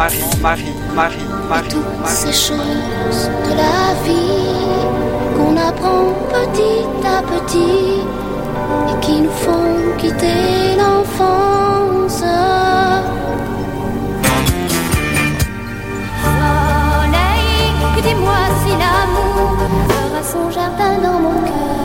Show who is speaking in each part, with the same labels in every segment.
Speaker 1: Marie, Marie, Marie, Marie,
Speaker 2: toutes ces choses de la vie qu'on apprend petit à petit et qui nous font quitter l'enfance. Soleil, dis-moi si l'amour fera son jardin dans mon cœur.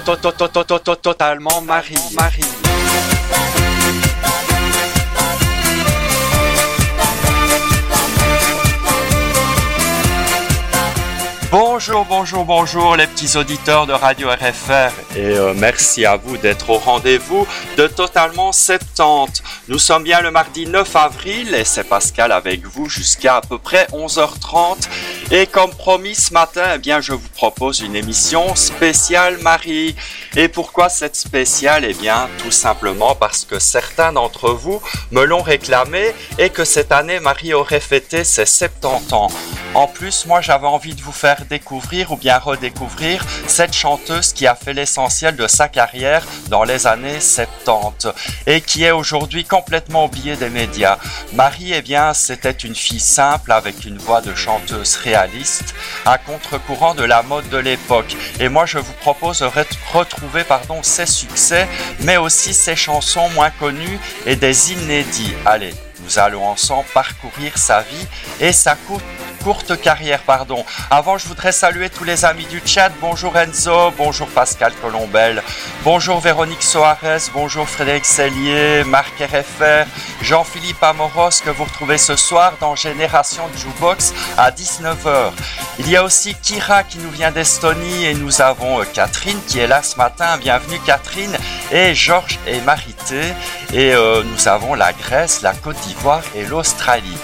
Speaker 1: Totalement Marie, Marie. Bonjour, bonjour, bonjour les petits auditeurs de Radio RFR et euh, merci à vous d'être au rendez-vous de Totalement 70. Nous sommes bien le mardi 9 avril et c'est Pascal avec vous jusqu'à à peu près 11h30 et comme promis ce matin, eh bien je vous propose une émission spéciale Marie. Et pourquoi cette spéciale? Eh bien tout simplement parce que certains d'entre vous me l'ont réclamé et que cette année Marie aurait fêté ses 70 ans. En plus, moi j'avais envie de vous faire découvrir ou bien redécouvrir cette chanteuse qui a fait l'essentiel de sa carrière dans les années 70 et qui est aujourd'hui complètement oubliée des médias. Marie, eh bien, c'était une fille simple avec une voix de chanteuse réaliste à contre-courant de la mode de l'époque. Et moi, je vous propose de ret- retrouver pardon, ses succès, mais aussi ses chansons moins connues et des inédits. Allez, nous allons ensemble parcourir sa vie et sa courte carrière, pardon. Avant, je voudrais saluer tous les amis du chat. Bonjour Enzo, bonjour Pascal Colombel, bonjour Véronique Soares, bonjour Frédéric Sellier, Marc RFR, Jean-Philippe Amoros que vous retrouvez ce soir dans Génération Jukebox à 19h. Il y a aussi Kira qui nous vient d'Estonie et nous avons euh, Catherine qui est là ce matin. Bienvenue Catherine et Georges et Marité. Et euh, nous avons la Grèce, la Côte d'Ivoire et l'Australie.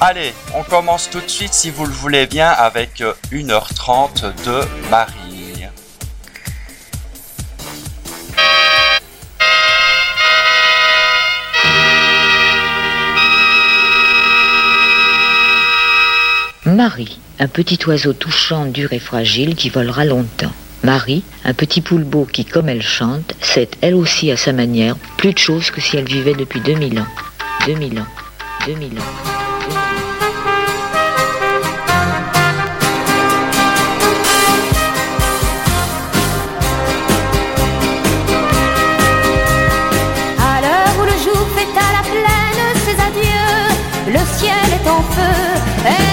Speaker 1: Allez, on commence tout de suite si vous le voulez bien avec euh, 1h30 de Marie.
Speaker 3: Marie, un petit oiseau touchant, dur et fragile qui volera longtemps. Marie, un petit poulpeau qui, comme elle chante, sait elle aussi à sa manière plus de choses que si elle vivait depuis 2000 ans. 2000 ans. 2000 ans.
Speaker 2: À l'heure où le jour fait à la plaine ses adieux, le ciel est en feu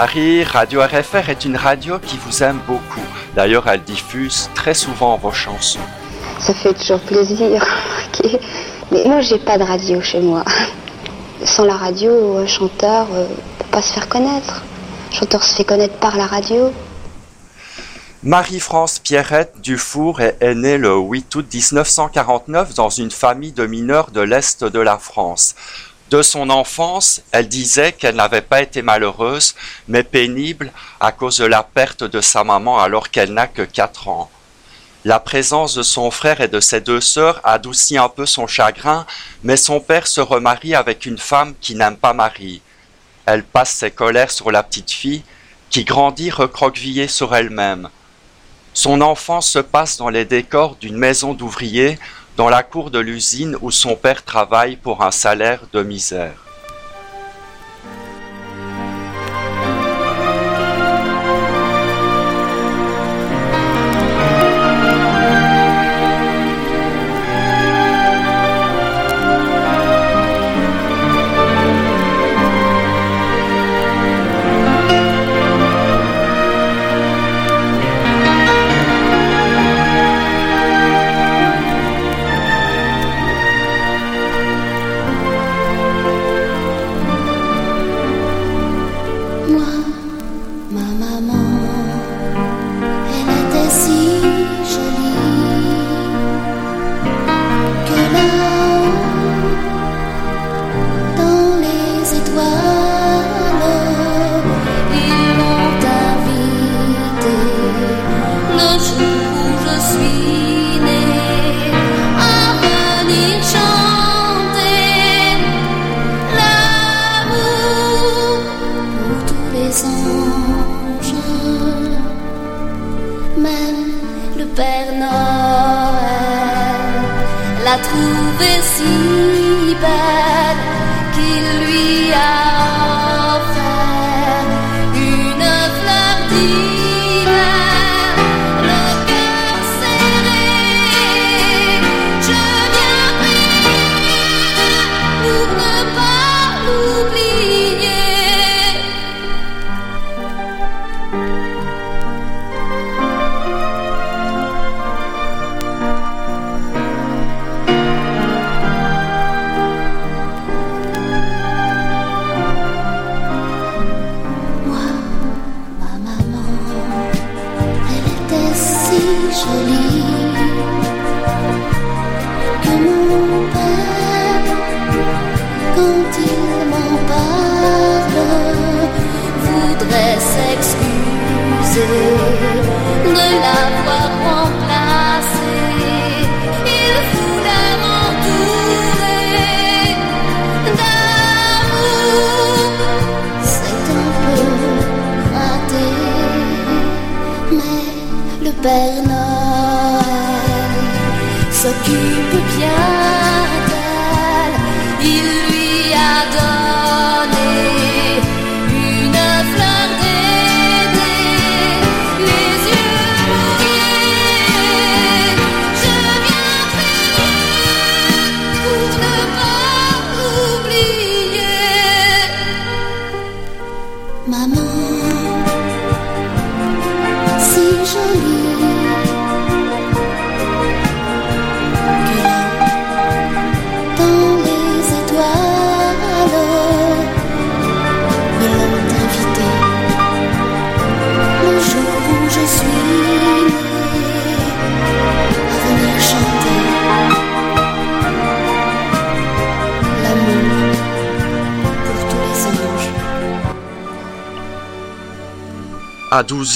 Speaker 2: Marie, Radio RFR est une radio qui vous aime beaucoup. D'ailleurs, elle diffuse très souvent vos chansons.
Speaker 4: Ça fait toujours plaisir. Mais moi, j'ai pas de radio chez moi. Sans la radio, un chanteur ne peut pas se faire connaître. Un chanteur se fait connaître par la radio.
Speaker 2: Marie-France Pierrette Dufour est, est née le 8 août 1949 dans une famille de mineurs de l'Est de la France. De son enfance, elle disait qu'elle n'avait pas été malheureuse, mais pénible à cause de la perte de sa maman alors qu'elle n'a que 4 ans. La présence de son frère et de ses deux sœurs adoucit un peu son chagrin, mais son père se remarie avec une femme qui n'aime pas Marie. Elle passe ses colères sur la petite fille, qui grandit recroquevillée sur elle-même. Son enfance se passe dans les décors d'une maison d'ouvriers, dans la cour de l'usine où son père travaille pour un salaire de misère.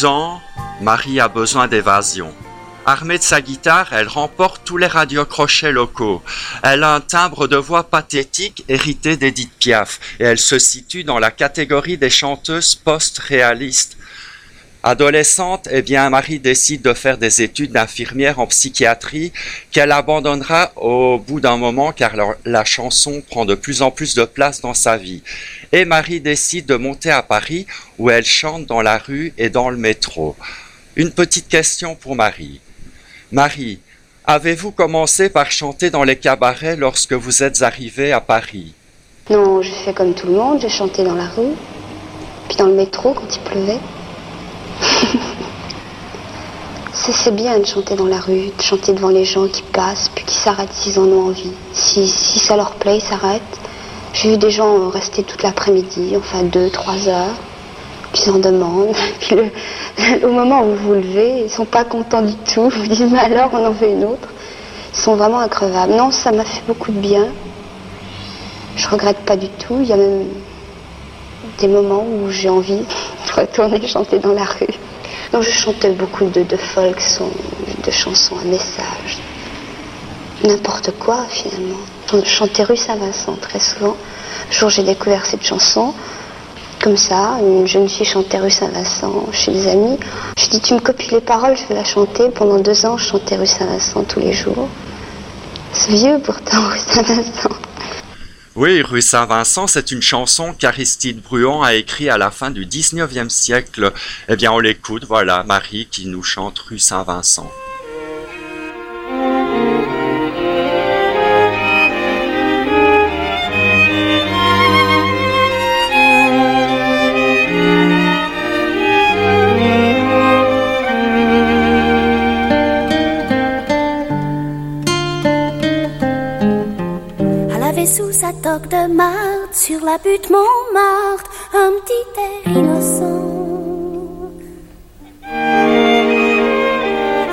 Speaker 2: 12 ans, Marie a besoin d'évasion. Armée de sa guitare, elle remporte tous les radiocrochets locaux. Elle a un timbre de voix pathétique hérité d'Edith Piaf et elle se situe dans la catégorie des chanteuses post-réalistes. Adolescente, eh bien, Marie décide de faire des études d'infirmière en psychiatrie qu'elle abandonnera au bout d'un moment car la, chanson prend de plus en plus de place dans sa vie. Et Marie décide de monter à Paris où elle chante dans la rue et dans le métro. Une petite question pour Marie. Marie, avez-vous commencé par chanter dans les cabarets lorsque vous êtes arrivée à Paris?
Speaker 4: Non, je fais comme tout le monde, je chantais dans la rue. Puis dans le métro, quand il pleuvait. C'est bien de chanter dans la rue, de chanter devant les gens qui passent, puis qui s'arrêtent s'ils en ont envie. Si, ça leur plaît, ils s'arrêtent. J'ai vu des gens rester toute l'après-midi, enfin deux, trois heures, puis ils en demandent. Puis au moment où vous vous levez, ils sont pas contents du tout. Vous disent, mais alors, on en veut une autre. Ils sont vraiment increvables. Non, ça m'a fait beaucoup de bien. Je regrette pas du tout. Il y a même des moments où j'ai envie de retourner chanter dans la rue. Non, je chantais beaucoup de, folk, de chansons à message. N'importe quoi, finalement. Je chantais rue Saint-Vincent très souvent. Un jour, j'ai découvert cette chanson. Comme ça, une jeune fille chantait rue Saint-Vincent chez des amis. Je dis, tu me copies les paroles, je vais la chanter. Pendant deux ans, je chantais rue Saint-Vincent tous les jours. C'est vieux pourtant, rue Saint-Vincent.
Speaker 1: Oui, Rue Saint-Vincent, c'est une chanson qu'Aristide Bruant a écrite à la fin du 19e siècle. Eh bien, on l'écoute, voilà, Marie qui nous chante Rue Saint-Vincent.
Speaker 2: Marde, sur la butte Montmartre, un petit air innocent.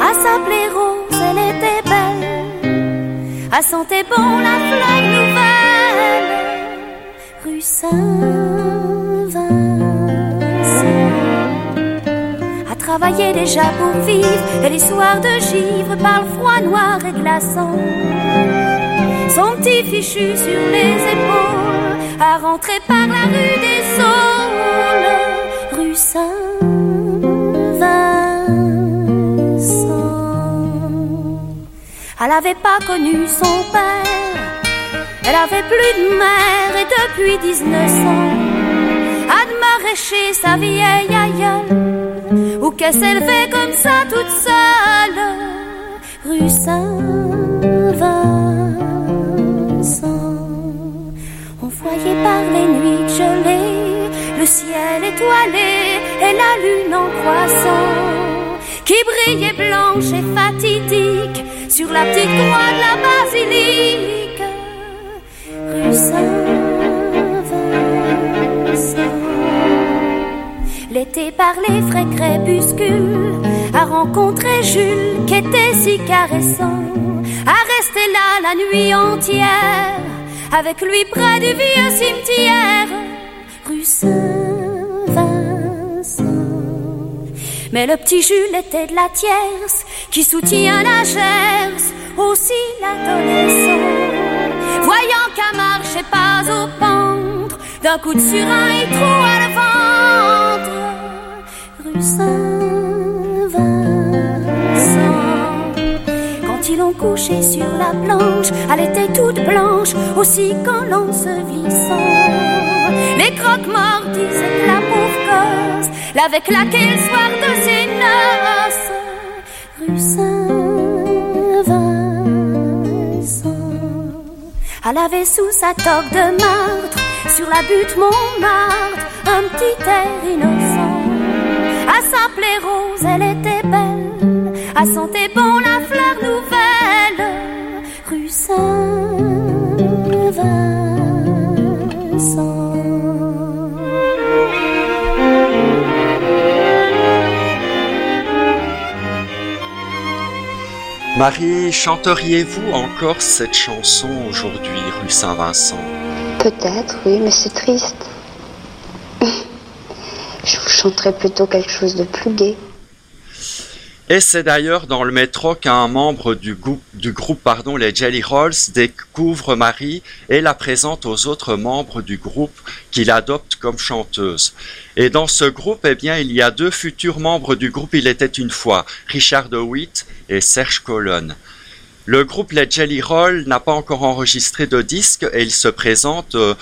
Speaker 2: À s'appeler Rose, elle était belle. Elle sentait bon la fleur nouvelle. Rue Saint-Vincent. À travailler déjà pour vivre, et les soirs de givre par le froid noir et glaçant son petit fichu sur les épaules, à rentrer par la rue des Saules, rue Saint-Vincent. Elle avait pas connu son père, elle avait plus de mère et depuis 1900, à maraîcher sa vieille aïeule, ou qu'elle s'élevait comme ça toute seule, rue Saint-Vincent. Par les nuits gelées le ciel étoilé et la lune en croissant qui brillait blanche et fatidique sur la petite croix de la basilique. Rue Saint-Vincent. L'été par les frais crépuscules a rencontré Jules qui était si caressant, a resté là la nuit entière avec lui près du vieux cimetière, rue Saint-Vincent. Mais le petit Jules était de la tierce qui soutient la Gers, aussi l'adolescent. Voyant qu'elle marchait pas au ventre, d'un coup de surin et trou à le ventre, rue Saint-Vincent. L'ont couchée sur la planche, elle était toute blanche, aussi qu'en l'ensevelissant? Les croque-morts disaient que la pauvre gosse l'avait claqué le soir de ses noces, rue Saint-Vincent. Elle avait sous sa toque de martre, sur la butte Montmartre, un petit air innocent. Elle s'appelait Rose, elle était belle, elle sentait bon la fleur nouvelle, rue Saint-Vincent.
Speaker 1: Marie, chanteriez-vous encore cette chanson aujourd'hui, Rue Saint-Vincent?
Speaker 4: Peut-être, oui, mais c'est triste. Je vous chanterai plutôt quelque chose de plus gai.
Speaker 1: Et c'est d'ailleurs dans le métro qu'un membre du, groupe, pardon, les Jelly Rolls découvre Marie et la présente aux autres membres du groupe qu'il adopte comme chanteuse. Et dans ce groupe, eh bien, il y a deux futurs membres du groupe Il était une fois, Richard DeWitt et Serge Colonne. Le groupe Les Jelly Roll n'a pas encore enregistré de disque et il se présente euh,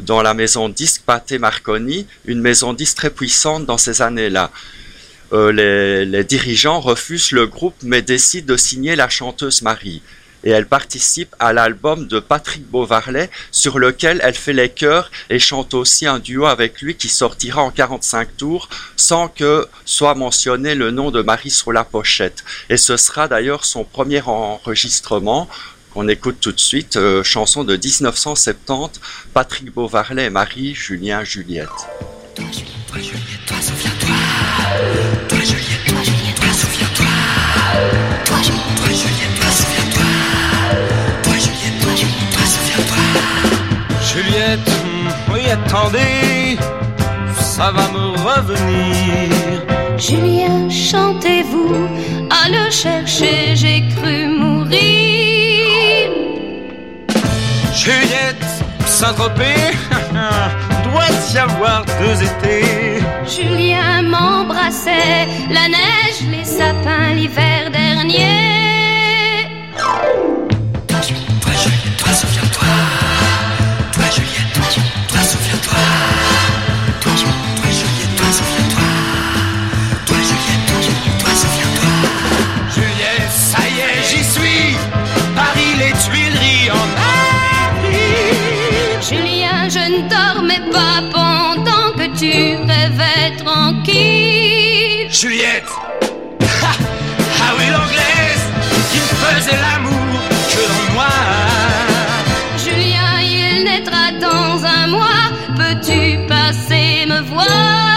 Speaker 1: dans la maison disque Pathé Marconi, une maison disque très puissante dans ces années-là. Euh, les, dirigeants refusent le groupe mais décident de signer la chanteuse Marie. et elle participe à l'album de Patrick Beauvarlet sur lequel elle fait les chœurs et chante aussi un duo avec lui qui sortira en 45 tours sans que soit mentionné le nom de Marie sur la pochette. Et ce sera d'ailleurs son premier enregistrement qu'on écoute tout de suite, euh, chanson de 1970, Patrick Beauvarlet et Marie, Julien, Juliette.
Speaker 5: Toi, Juliette, toi, Juliette, toi, souviens-toi. Toi, Juliette, toi, Juliette, toi, souviens-toi. Toi, Juliette, toi, Juliette, toi, souviens-toi. Toi, Juliette, toi, Juliette, toi, souviens-toi.
Speaker 6: Juliette, oui, attendez, ça va me revenir.
Speaker 2: Julien, chantez-vous, à le chercher, j'ai cru mourir.
Speaker 6: Juliette, Saint-Tropez, avoir deux étés.
Speaker 2: Julien m'embrassait, la neige, les sapins l'hiver dernier.
Speaker 5: Juliette,
Speaker 6: ah oui, l'anglaise qui faisait l'amour que dans noir.
Speaker 2: Julien, il naîtra dans un mois. Peux-tu passer me voir?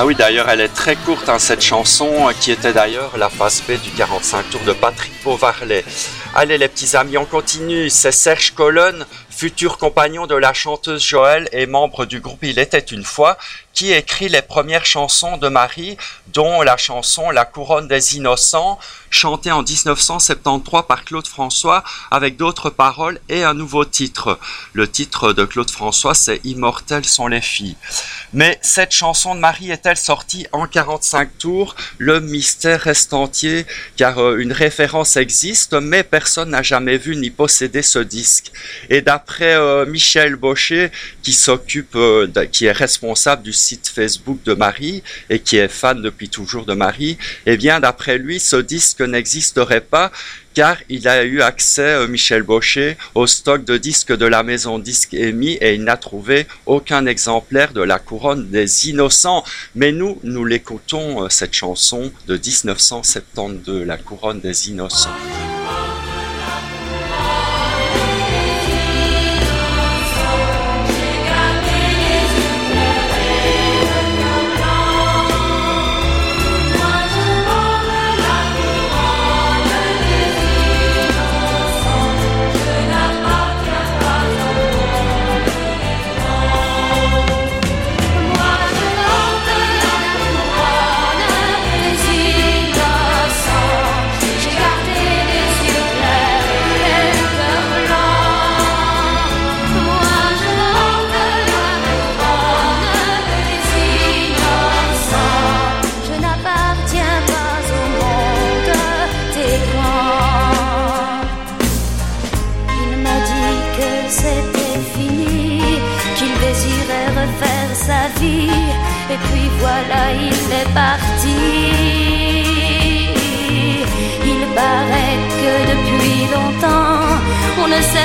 Speaker 1: Ah oui, d'ailleurs, elle est très courte, hein, cette chanson, euh, qui était d'ailleurs la phase B du 45 tours de Patrick Beauvarlet. Allez, les petits amis, on continue. C'est Serge Colonne, futur compagnon de la chanteuse Joël et membre du groupe Il était une fois, qui écrit les premières chansons de Marie, dont la chanson La couronne des innocents, chantée en 1973 par Claude François, avec d'autres paroles et un nouveau titre. Le titre de Claude François, c'est Immortelles sont les filles. Mais cette chanson de Marie est-elle sortie en 45 tours? Le mystère reste entier, car euh, une référence existe, mais personne n'a jamais vu ni possédé ce disque. Et d'après euh, Michel Baucher, qui s'occupe, euh, qui est responsable du site Facebook de Marie et qui est fan depuis toujours de Marie, eh bien d'après lui, ce disque n'existerait pas car il a eu accès, euh, Michel Baucher, au stock de disques de la maison Disque Amy et il n'a trouvé aucun exemplaire de la couronne des innocents. Mais nous, nous l'écoutons, euh, cette chanson de 1972, la couronne des innocents.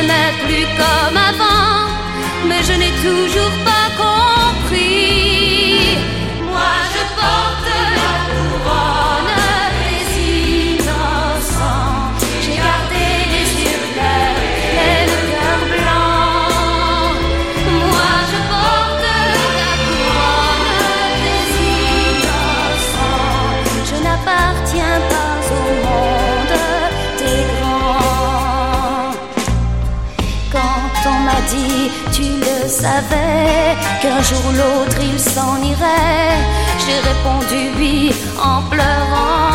Speaker 2: S'aimait plus comme avant, mais je n'ai toujours savais qu'un jour ou l'autre il s'en irait. J'ai répondu oui en pleurant.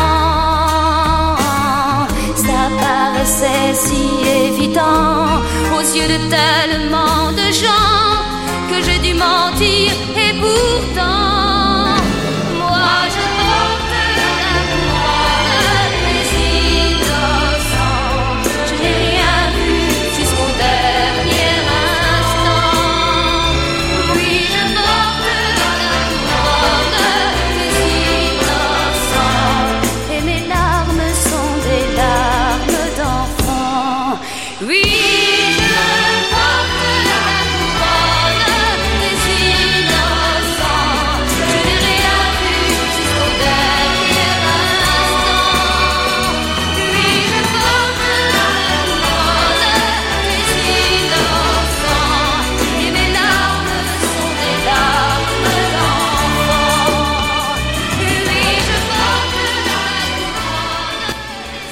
Speaker 2: Ça paraissait si évident aux yeux de tellement de gens que j'ai dû mentir et pourtant.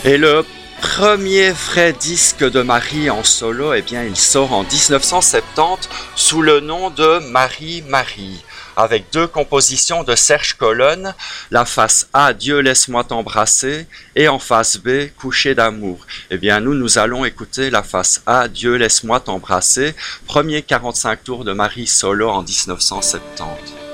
Speaker 1: Et le premier vrai disque de Marie en solo, eh bien, il sort en 1970 sous le nom de Marie Marie, avec deux compositions de Serge Colonne, la face A, Dieu laisse-moi t'embrasser, et en face B, Coucher d'amour. Eh bien, nous, nous allons écouter la face A, Dieu laisse-moi t'embrasser, premier 45 tours de Marie solo en 1970.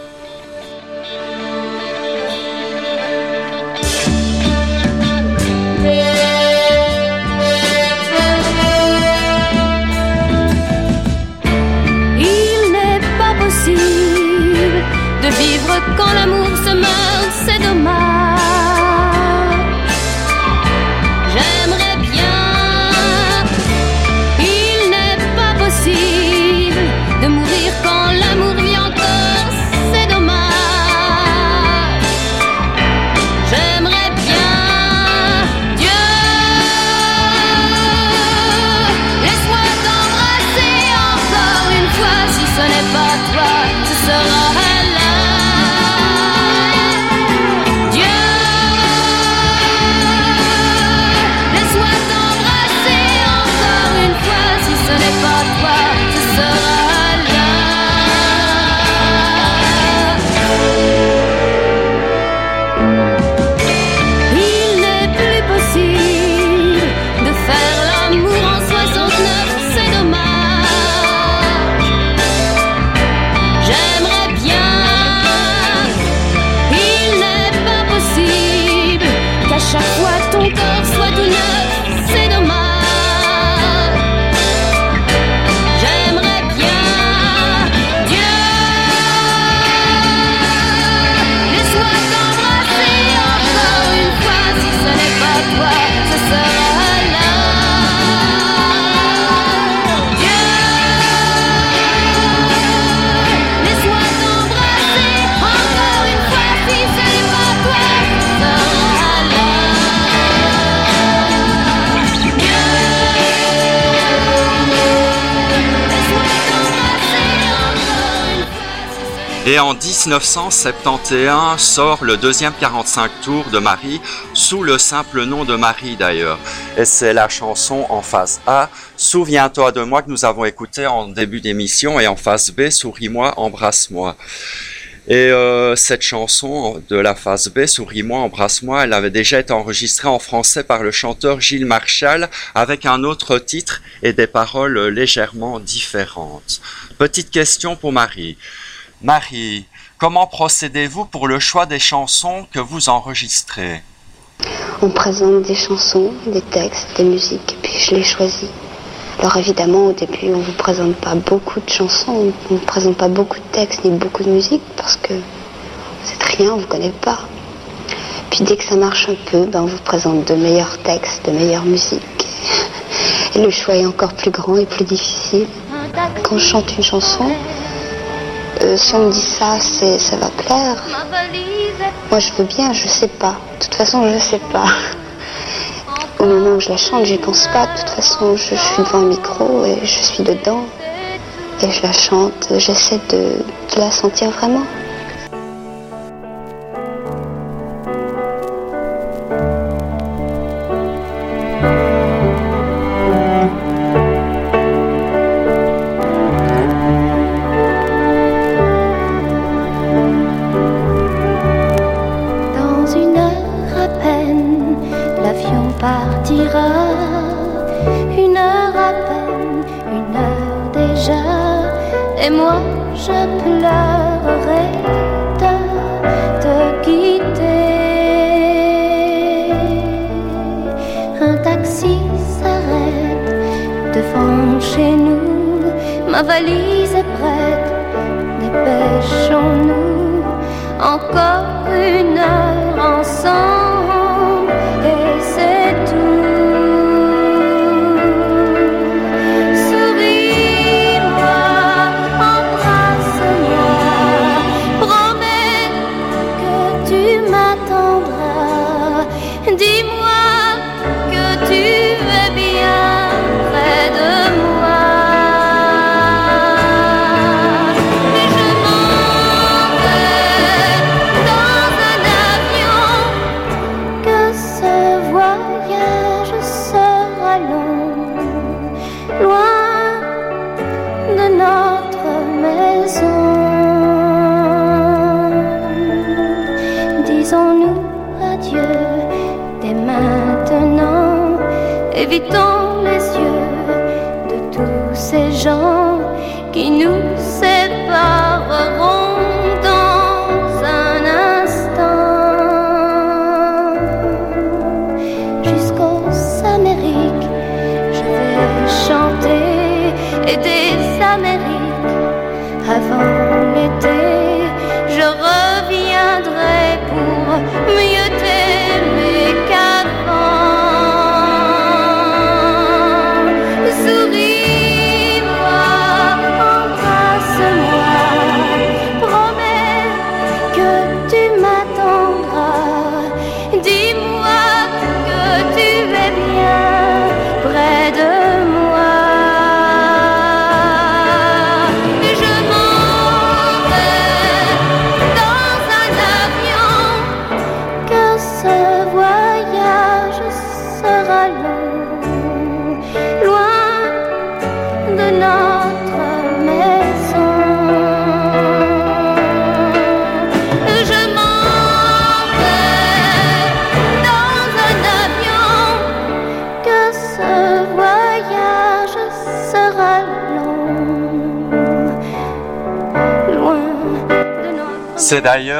Speaker 1: Et en 1971 sort le deuxième 45 tours de Marie, sous le simple nom de Marie d'ailleurs. Et c'est la chanson en face A, Souviens-toi de moi que nous avons écouté en début d'émission, et en face B, Souris-moi, embrasse-moi. Et euh, cette chanson de la phase B, Souris-moi, embrasse-moi, elle avait déjà été enregistrée en français par le chanteur Gilles Marchal avec un autre titre et des paroles légèrement différentes. Petite question pour Marie. Marie, comment procédez-vous pour le choix des chansons que vous enregistrez?
Speaker 4: On présente des chansons, des textes, des musiques, puis je les choisis. Alors évidemment, au début, on ne vous présente pas beaucoup de chansons, on ne vous présente pas beaucoup de textes ni beaucoup de musique parce que c'est rien, on ne vous connaît pas. Puis dès que ça marche un peu, ben, on vous présente de meilleurs textes, de meilleures musiques. Et le choix est encore plus grand et plus difficile. Quand je chante une chanson, euh, si on me dit ça, ça va plaire. Moi, je veux bien, je sais pas. De toute façon, je sais pas. Au moment où je la chante, j'y pense pas. De toute façon, je, suis devant un micro et je suis dedans. Et je la chante. J'essaie de la sentir vraiment.
Speaker 2: Dépêchons-nous. Encore une heure ensemble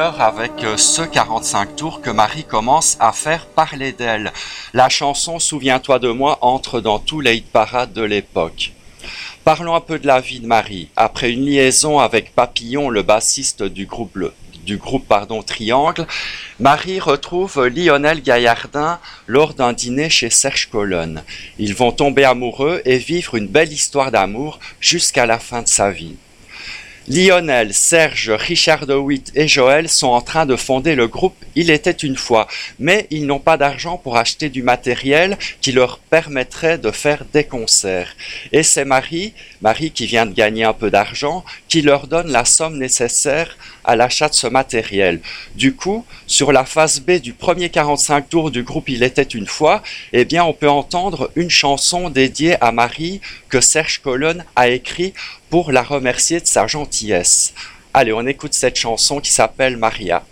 Speaker 1: Avec euh, ce 45 tours que Marie commence à faire parler d'elle. La chanson Souviens-toi de moi entre dans tous les hit parades de l'époque. Parlons un peu de la vie de Marie. Après une liaison avec Papillon, le bassiste du groupe, du groupe pardon, Triangle, Marie retrouve Lionel Gaillardin lors d'un dîner chez Serge Colonne. Ils vont tomber amoureux et vivre une belle histoire d'amour jusqu'à la fin de sa vie. Lionel, Serge, Richard DeWitt et Joël sont en train de fonder le groupe Il était une fois, mais ils n'ont pas d'argent pour acheter du matériel qui leur permettrait de faire des concerts. Et c'est Marie, Marie qui vient de gagner un peu d'argent, qui leur donne la somme nécessaire à l'achat de ce matériel. Du coup, sur la phase B du premier 45 tours du groupe Il était une fois, eh bien, on peut entendre une chanson dédiée à Marie que Serge Colonne a écrit pour la remercier de sa gentillesse. Allez, on écoute cette chanson qui s'appelle. Maria,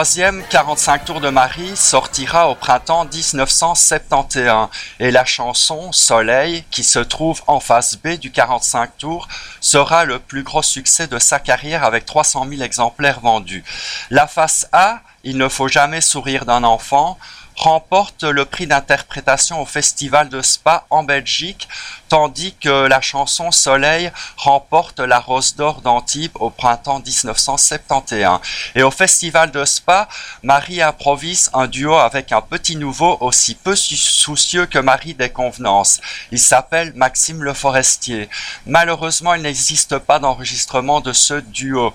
Speaker 1: troisième 45 tours de Marie sortira au printemps 1971 et la chanson Soleil, qui se trouve en face B du 45 tours, sera le plus gros succès de sa carrière avec 300 000 exemplaires vendus. La face A, Il ne faut jamais sourire d'un enfant, remporte le prix d'interprétation au Festival de Spa en Belgique, tandis que la chanson Soleil remporte la Rose d'Or d'Antibes au printemps 1971. Et au Festival de Spa, Marie improvise un duo avec un petit nouveau aussi peu soucieux que Marie des convenances. Il s'appelle Maxime Le Forestier. Malheureusement, il n'existe pas d'enregistrement de ce duo.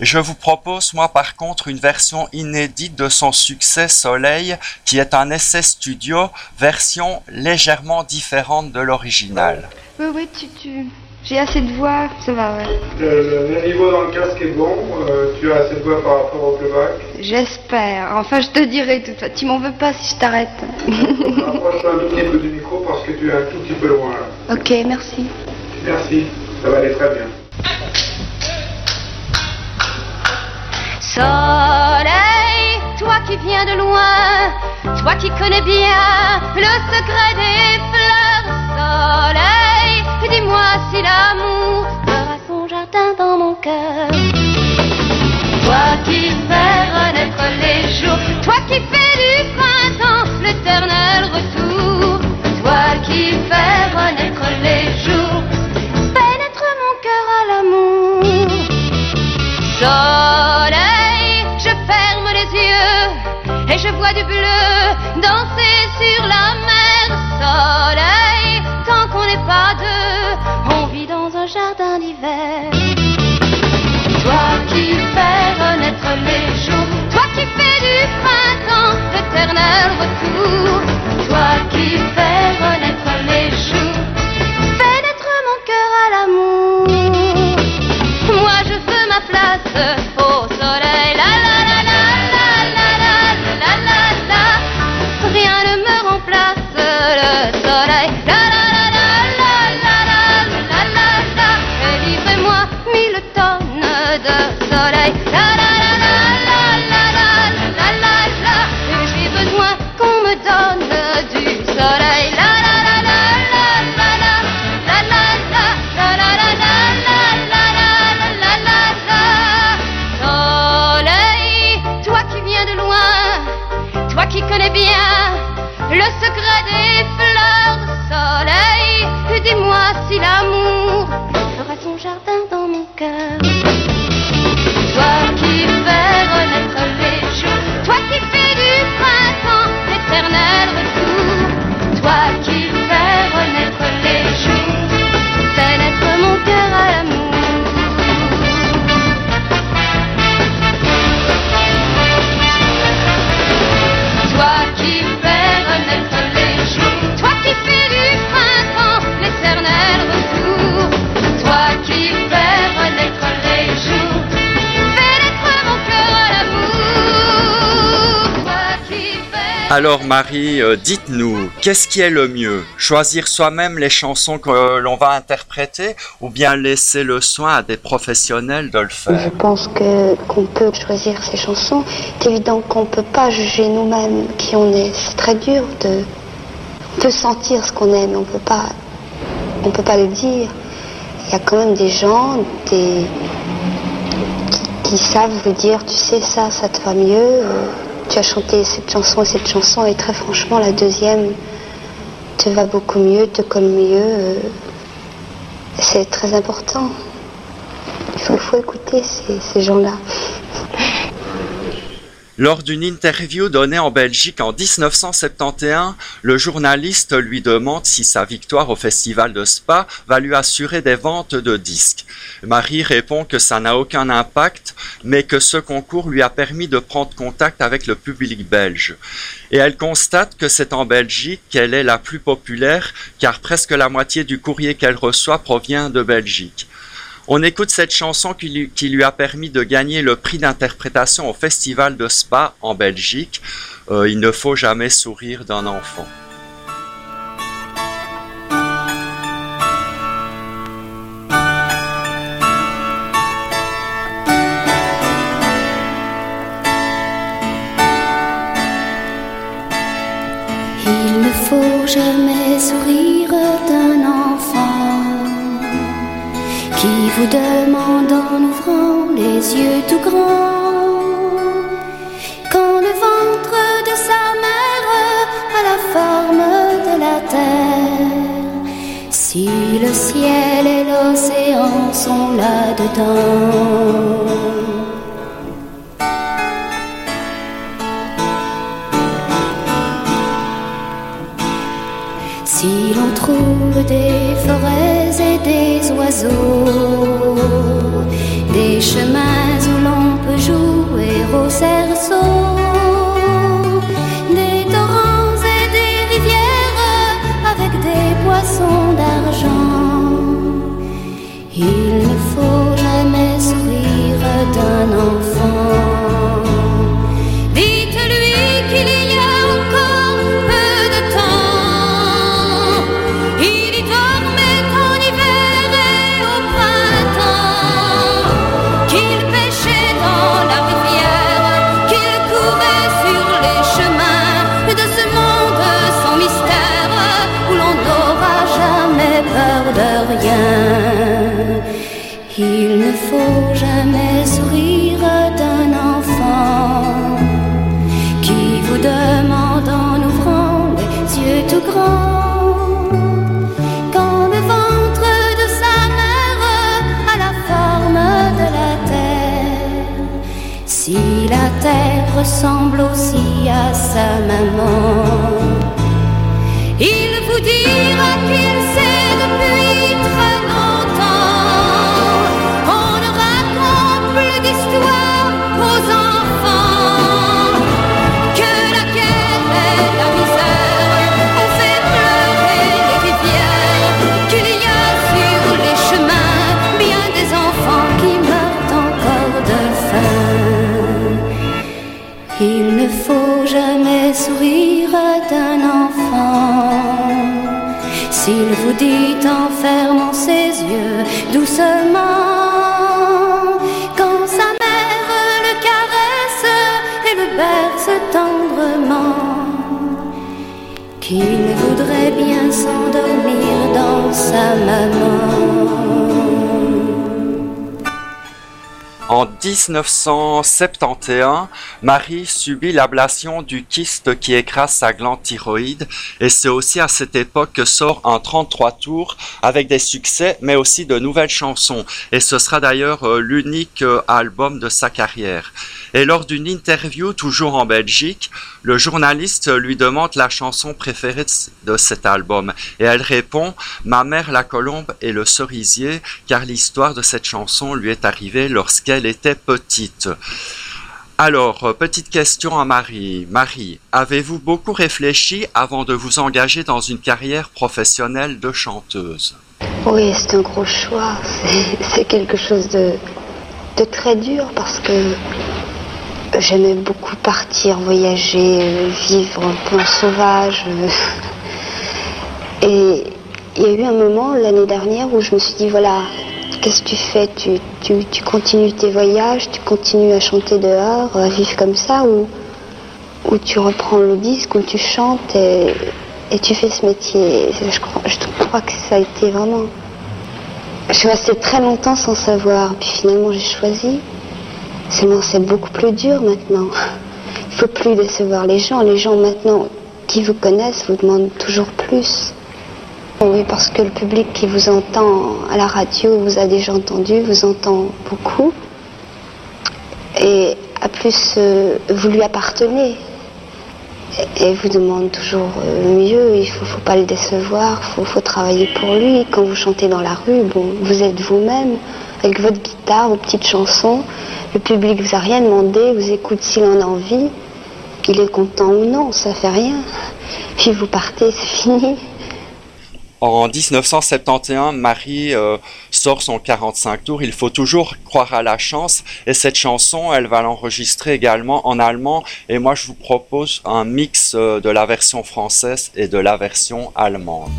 Speaker 1: Je vous propose, moi, par contre, une version inédite de son succès Soleil, qui est un essai studio, version légèrement différente de l'original.
Speaker 4: Oui, oui, tu, tu... J'ai assez de voix, ça va, ouais.
Speaker 7: Le, le- le niveau dans le casque est bon, euh, tu as assez de voix par rapport au playback.
Speaker 4: J'espère. Enfin, je te dirai tout ça. Tu m'en veux pas si je t'arrête.
Speaker 7: Rapproche-toi un tout petit peu du micro parce que tu es un tout petit peu loin. là.
Speaker 4: ok, merci.
Speaker 7: Merci, ça va aller très bien.
Speaker 2: Soleil, toi qui viens de loin, toi qui connais bien le secret des fleurs. Soleil, dis-moi si l'amour fera son jardin dans mon cœur. Toi qui fais renaître les jours, toi qui fais du printemps l'éternel retour, toi qui fais renaître les jours, pénètre mon cœur à l'amour. Et je vois du bleu danser sur la mer. Soleil, tant qu'on n'est pas deux, on vit dans un jardin d'hiver. Toi qui fais renaître les jours, toi qui fais du printemps l'éternel retour, toi qui fais renaître les jours, pénètre mon cœur à l'amour. Moi je veux ma place
Speaker 1: Alors Marie, euh, dites-nous, qu'est-ce qui est le mieux? Choisir soi-même les chansons que l'on va interpréter ou bien laisser le soin à des professionnels de le
Speaker 4: Je
Speaker 1: faire
Speaker 4: pense que qu'on peut choisir ses chansons. C'est évident qu'on peut pas juger nous-mêmes qui on est. C'est très dur de. On peut sentir ce qu'on aime, mais on peut pas. On peut pas le dire. Il y a quand même des gens, qui savent vous dire, tu sais ça, ça te va mieux. euh, tu as chanté cette chanson et cette chanson, et très franchement, la deuxième te va beaucoup mieux, te colle mieux. euh, c'est très important. Il faut, écouter ces gens-là.
Speaker 1: Lors d'une interview donnée en Belgique en 1971, le journaliste lui demande si sa victoire au festival de Spa va lui assurer des ventes de disques. Marie répond que ça n'a aucun impact, mais que ce concours lui a permis de prendre contact avec le public belge. Et elle constate que c'est en Belgique qu'elle est la plus populaire, car presque la moitié du courrier qu'elle reçoit provient de Belgique. On écoute cette chanson qui lui, a permis de gagner le prix d'interprétation au Festival de Spa en Belgique. Euh, Il ne faut jamais sourire d'un enfant.
Speaker 2: Il ne faut jamais sourire d'un enfant qui vous demande en ouvrant les yeux tout grands quand le ventre de sa mère a la forme de la terre si le ciel et l'océan sont là-dedans. Si l'on trouve des forêts des oiseaux, des chemins où l'on peut jouer au cerceau, des torrents et des rivières avec des poissons d'argent, il ne faut jamais sourire d'un enfant. Ressemble aussi à sa maman, il vous dira sa maman.
Speaker 1: 1971, Marie subit l'ablation du kyste qui écrase sa glande thyroïde. Et c'est aussi à cette époque que sort un 33 tours avec des succès mais aussi de nouvelles chansons. Et ce sera d'ailleurs euh, l'unique euh, album de sa carrière. Et lors d'une interview toujours en Belgique, le journaliste lui demande la chanson préférée de cet album. Et elle répond Ma mère la colombe et le cerisier car l'histoire de cette chanson lui est arrivée lorsqu'elle était petite. Alors, euh, petite question à Marie. Marie, avez-vous beaucoup réfléchi avant de vous engager dans une carrière professionnelle de chanteuse?
Speaker 4: Oui, c'est un gros choix. C'est- quelque chose de, très dur parce que j'aimais beaucoup partir, voyager, euh, vivre un peu sauvage. euh. Et il y a eu un moment l'année dernière où je me suis dit voilà, qu'est-ce que tu fais? Tu, tu, continues tes voyages, tu continues à chanter dehors, à vivre comme ça ou, tu reprends le disque, ou tu chantes et, tu fais ce métier? Je crois, que ça a été vraiment. Je suis restée très longtemps sans savoir, puis finalement j'ai choisi. Seulement c'est beaucoup plus dur maintenant. Il faut plus décevoir les gens. Les gens maintenant qui vous connaissent vous demandent toujours plus. Oui, parce que le public qui vous entend à la radio vous a déjà entendu, vous entend beaucoup. Et à plus, euh, vous lui appartenez. Et, vous demande toujours euh, mieux, il ne faut, faut pas le décevoir, il faut, faut travailler pour lui. Quand vous chantez dans la rue, bon, vous êtes vous-même, avec votre guitare, vos petites chansons. Le public vous a rien demandé, vous écoute s'il en a envie. Il est content ou non, ça fait rien. Puis vous partez, c'est fini.
Speaker 1: En 1971, Marie euh, sort son 45 tours. Il faut toujours croire à la chance. Et cette chanson, elle va l'enregistrer également en allemand. Et moi, je vous propose un mix euh, de la version française et de la version allemande.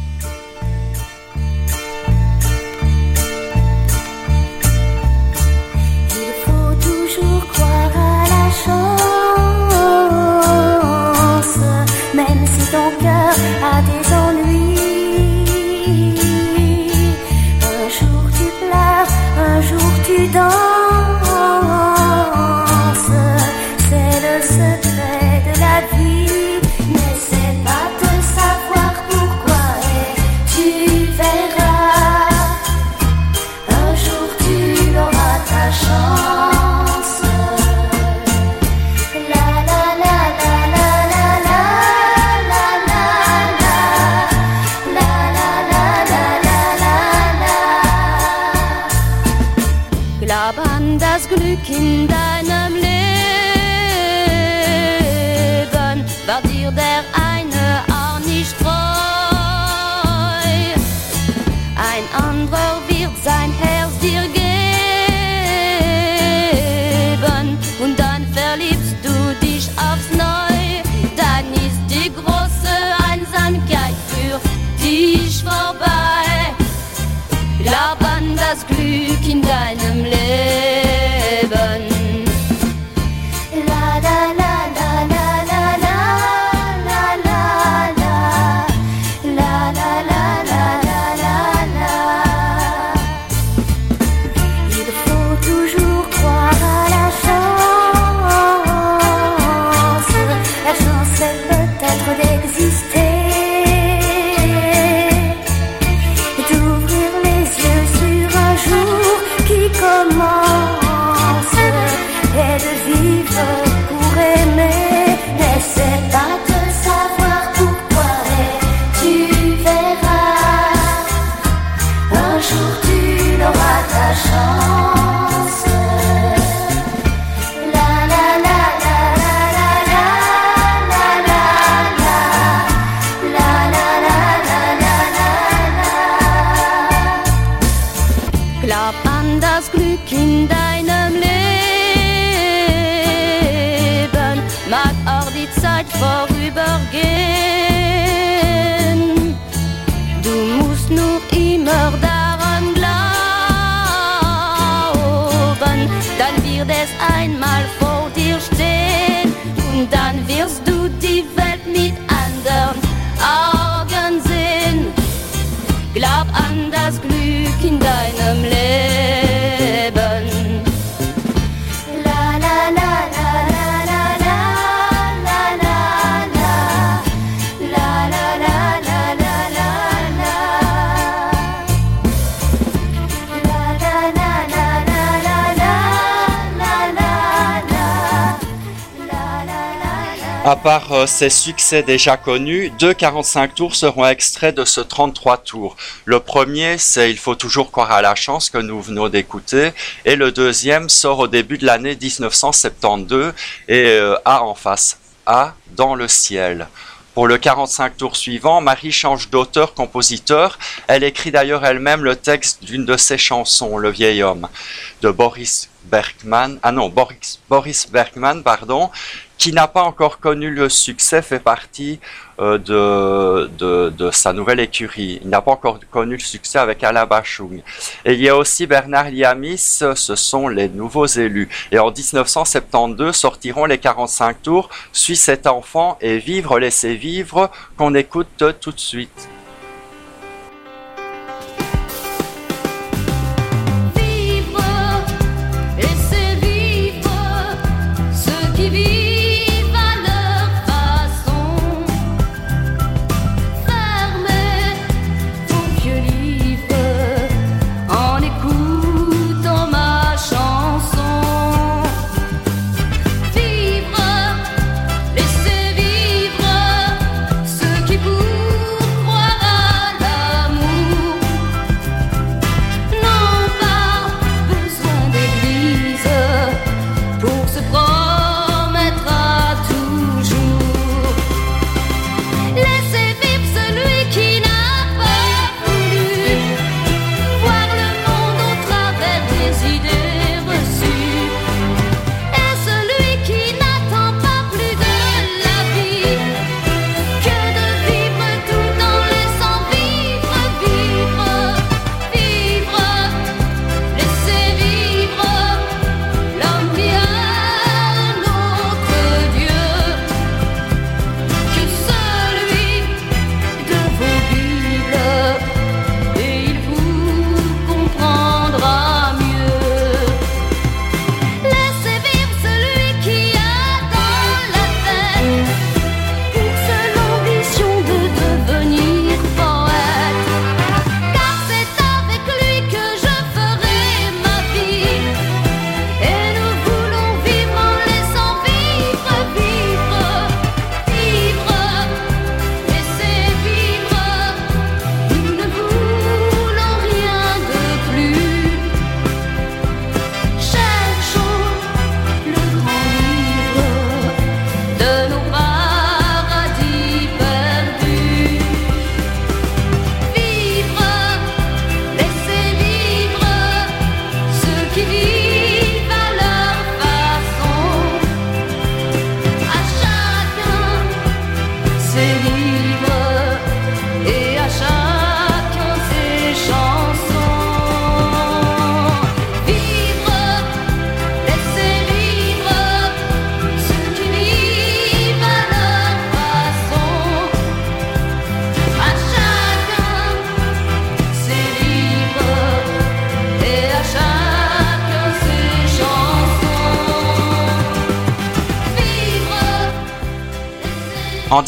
Speaker 2: Chance, même si ton cœur a des ennuis. Glaub an das Glück in deinem Leben, mag auch die Zeit vorübergehen. Du musst nur immer
Speaker 1: À part euh, ces succès déjà connus, deux 45 tours seront extraits de ce 33 tours. Le premier, c'est Il faut toujours croire à la chance que nous venons d'écouter, et le deuxième sort au début de l'année 1972 et euh, A en face, A dans le ciel. Pour le 45 tours suivant, Marie change d'auteur-compositeur. Elle écrit d'ailleurs elle-même le texte d'une de ses chansons, Le vieil homme, de Boris Bergman. Ah non, Boris, Boris Bergman, pardon, qui n'a pas encore connu le succès, fait partie euh, de, de, sa nouvelle écurie. Il n'a pas encore connu le succès avec Alain Bachung. Et il y a aussi Bernard Liamis, ce sont les nouveaux élus. Et en 1972 sortiront les 45 tours, Suis cet enfant et Vivre, laisser vivre, qu'on écoute tout de suite.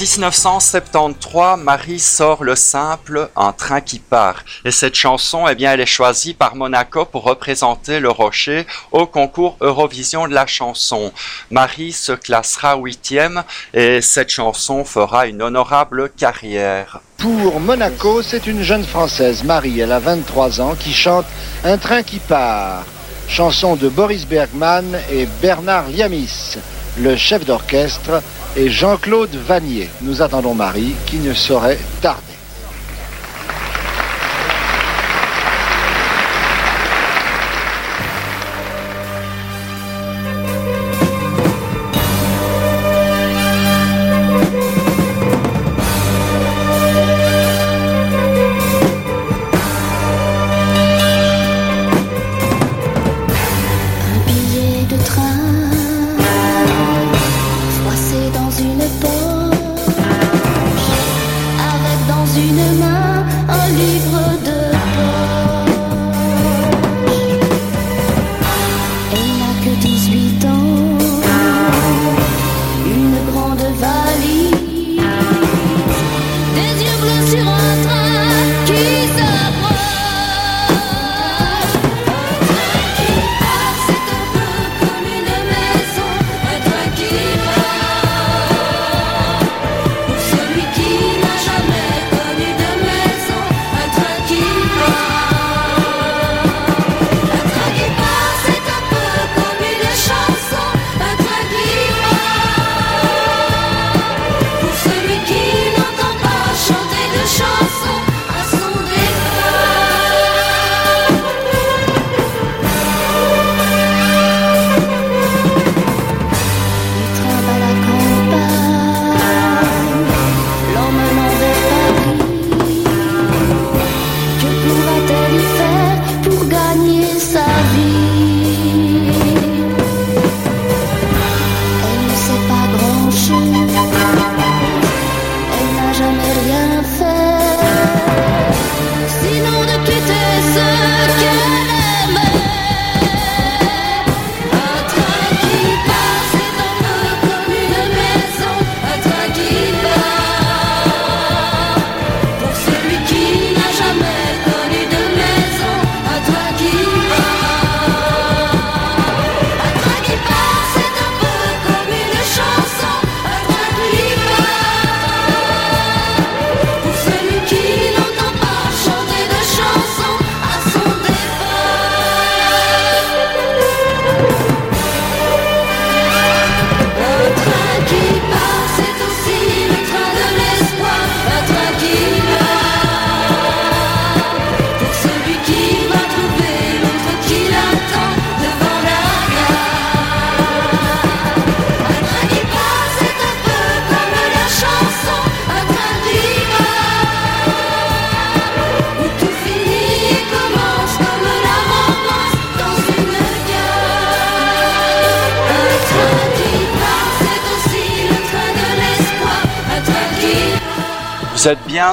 Speaker 1: 1973, Marie sort le simple Un train qui part. Et cette chanson, eh bien, elle est choisie par Monaco pour représenter le Rocher au concours Eurovision de la chanson. Marie se classera huitième et cette chanson fera une honorable carrière.
Speaker 2: Pour Monaco, c'est une jeune Française, Marie, elle a 23 ans, qui chante Un train qui part. Chanson de Boris Bergman et Bernard Liamis. Le chef d'orchestre est Jean-Claude Vanier. Nous attendons Marie qui ne saurait tarder.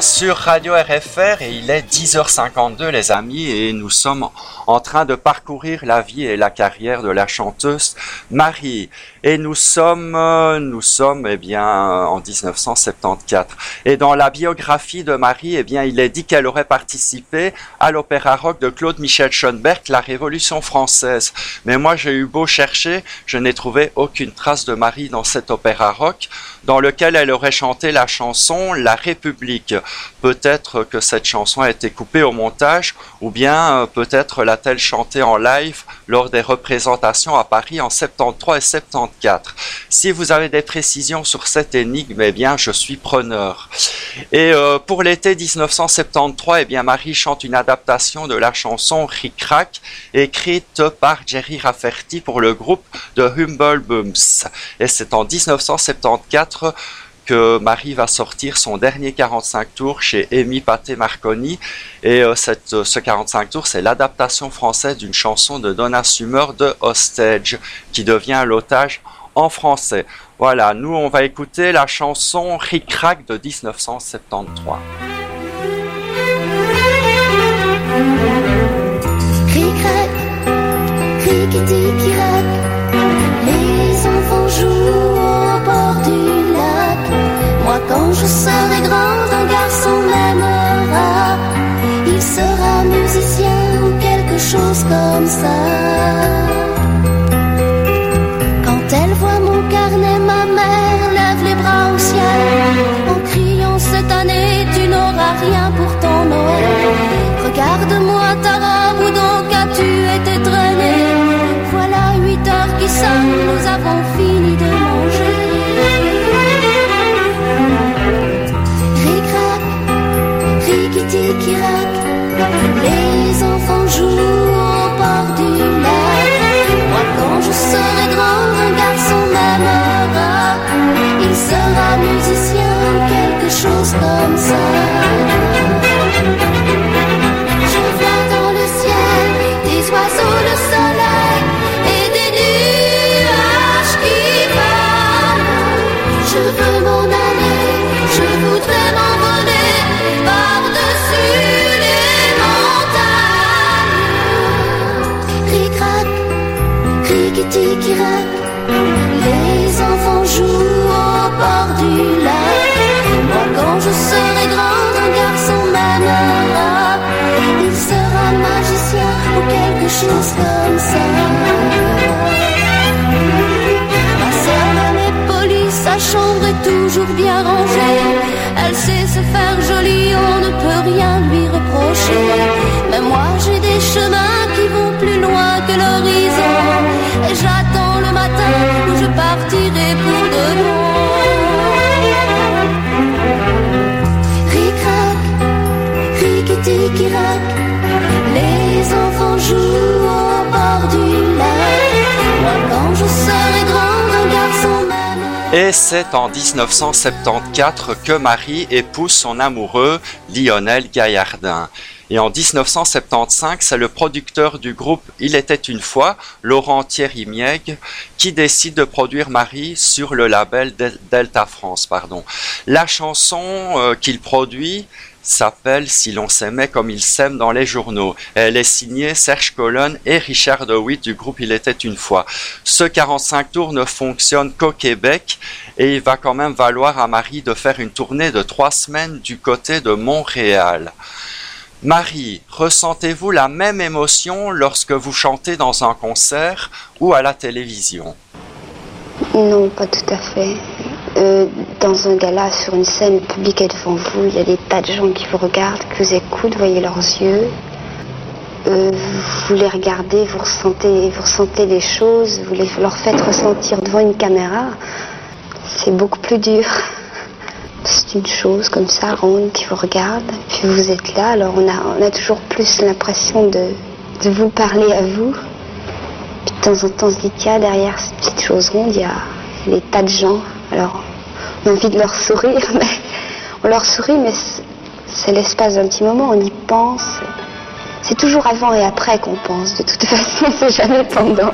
Speaker 8: Sur
Speaker 1: Radio RFR et il est 10h52 les amis et nous sommes en train de parcourir la vie et la carrière de la chanteuse Marie. Et nous sommes, euh, nous sommes eh bien en 1974. Et dans la biographie de Marie, eh bien il est dit qu'elle aurait participé à l'opéra rock de Claude Michel Schoenberg, La Révolution française. Mais moi j'ai eu beau chercher, je n'ai trouvé aucune trace de Marie dans cet opéra rock dans lequel elle aurait chanté la chanson La République. Peut-être que cette chanson a été coupée au montage, ou bien euh, peut-être l'a-t-elle chantée en live lors des représentations à Paris en 73 et 74. Si vous avez des précisions sur cette énigme, eh bien, je suis preneur. Et euh, pour l'été 1973, eh bien, Marie chante une adaptation de la chanson Rick Rack, écrite par Jerry Rafferty pour le groupe de Humble Bums. Et c'est en 1974 que Marie va sortir son dernier 45 tours chez Amy Paté Marconi. Et euh, euh, ce 45 tours, c'est l'adaptation française d'une chanson de Donna Summer de Hostage, qui devient l'otage en français. Voilà, nous on va écouter la chanson Rick Rack de 1973.
Speaker 8: Cric-crac, cric-tic-rac, les Moi
Speaker 2: je serai grande, un garçon m'aimera. Il sera musicien ou quelque chose comme ça. Et
Speaker 1: c'est en 1974 que Marie épouse son amoureux Lionel Gaillardin. Et en 1975, c'est le producteur du groupe Il était une fois, Laurent Thierry Mieg, qui décide de produire Marie sur le label Del- Delta France. Pardon. La chanson euh, qu'il produit s'appelle Si l'on s'aimait comme il s'aime dans les journaux. Elle est signée Serge Colonne et Richard DeWitt du groupe Il était une fois. Ce 45 tours ne fonctionne qu'au Québec et il va quand même valoir à Marie de faire une tournée de trois semaines du côté de Montréal. Marie, ressentez-vous la même émotion lorsque vous chantez dans un concert ou à la télévision?
Speaker 4: Non, pas tout à fait. Euh, dans un gala, sur une scène, le public est devant vous, il y a des tas de gens qui vous regardent, qui vous écoutent, voyez leurs yeux. Euh, vous les regardez, vous ressentez, vous ressentez les choses, vous les, leur faites ressentir devant une caméra. C'est beaucoup plus dur. C'est une chose comme ça, ronde, qui vous regarde, puis vous êtes là, alors on a, toujours plus l'impression de, de vous parler à vous. Puis de temps en temps, on se dit, tiens, derrière cette petite chose ronde, il y a des tas de gens. Alors, on a envie de leur sourire, mais on leur sourit, mais c'est l'espace d'un petit moment, on y pense. C'est toujours avant et après qu'on pense, de toute façon, c'est jamais pendant.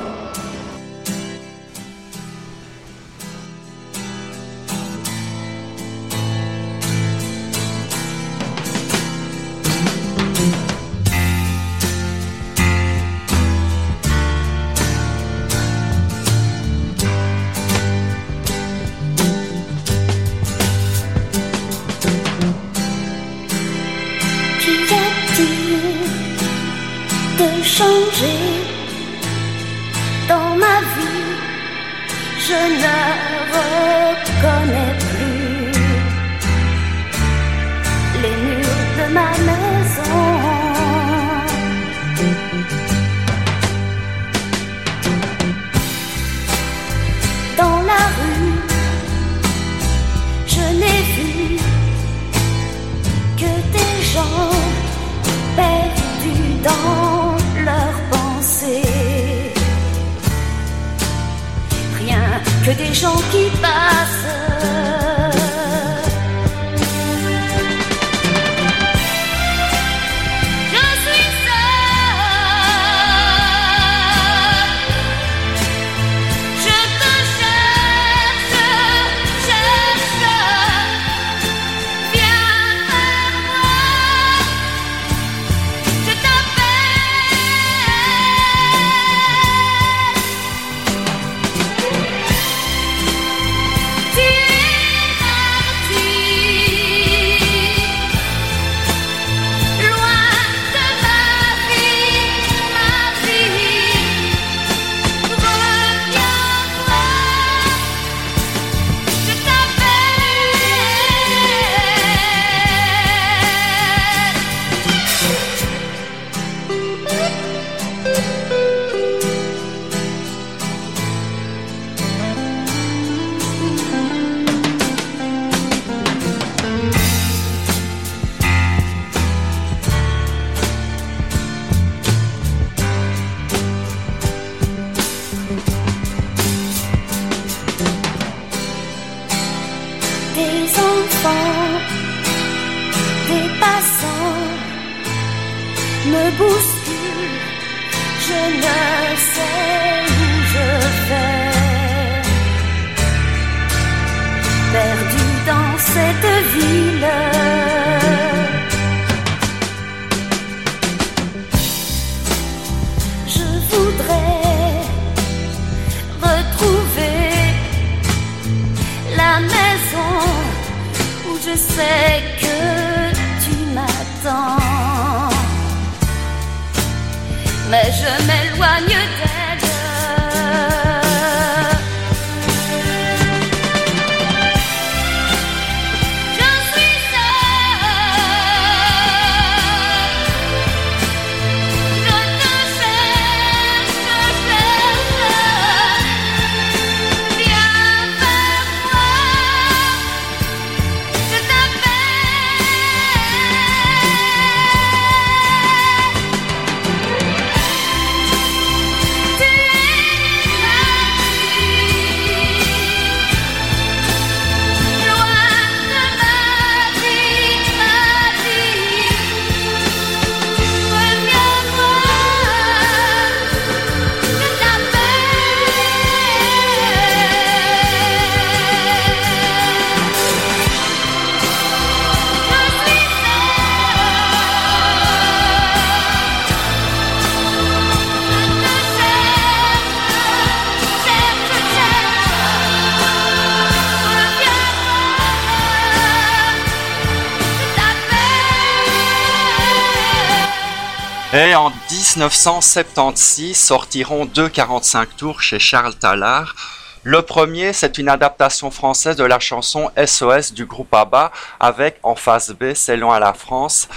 Speaker 1: 1976 sortiront deux 45 tours chez Charles Tallard. Le premier, c'est une adaptation française de la chanson SOS du groupe ABBA avec en face B, loin à la France,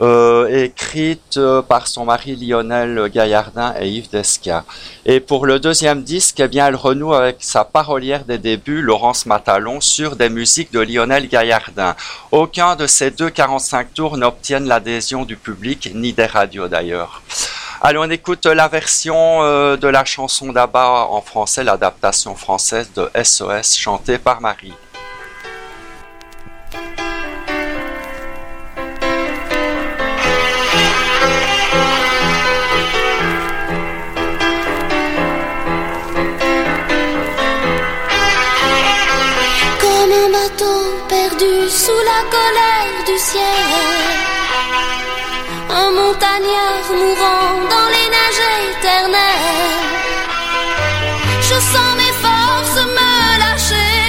Speaker 1: euh, écrite euh, par son mari Lionel Gaillardin et Yves Desca. Et pour le deuxième disque, eh bien, elle renoue avec sa parolière des débuts, Laurence Matalon, sur des musiques de Lionel Gaillardin. Aucun de ces deux 45 tours n'obtiennent l'adhésion du public, ni des radios d'ailleurs. Allez, on écoute la version euh, de la chanson d'Abba en français, l'adaptation française de SOS chantée par Marie.
Speaker 2: Sous la colère du ciel. Un montagnard mourant dans les neiges éternelles. Je sens mes forces me lâcher.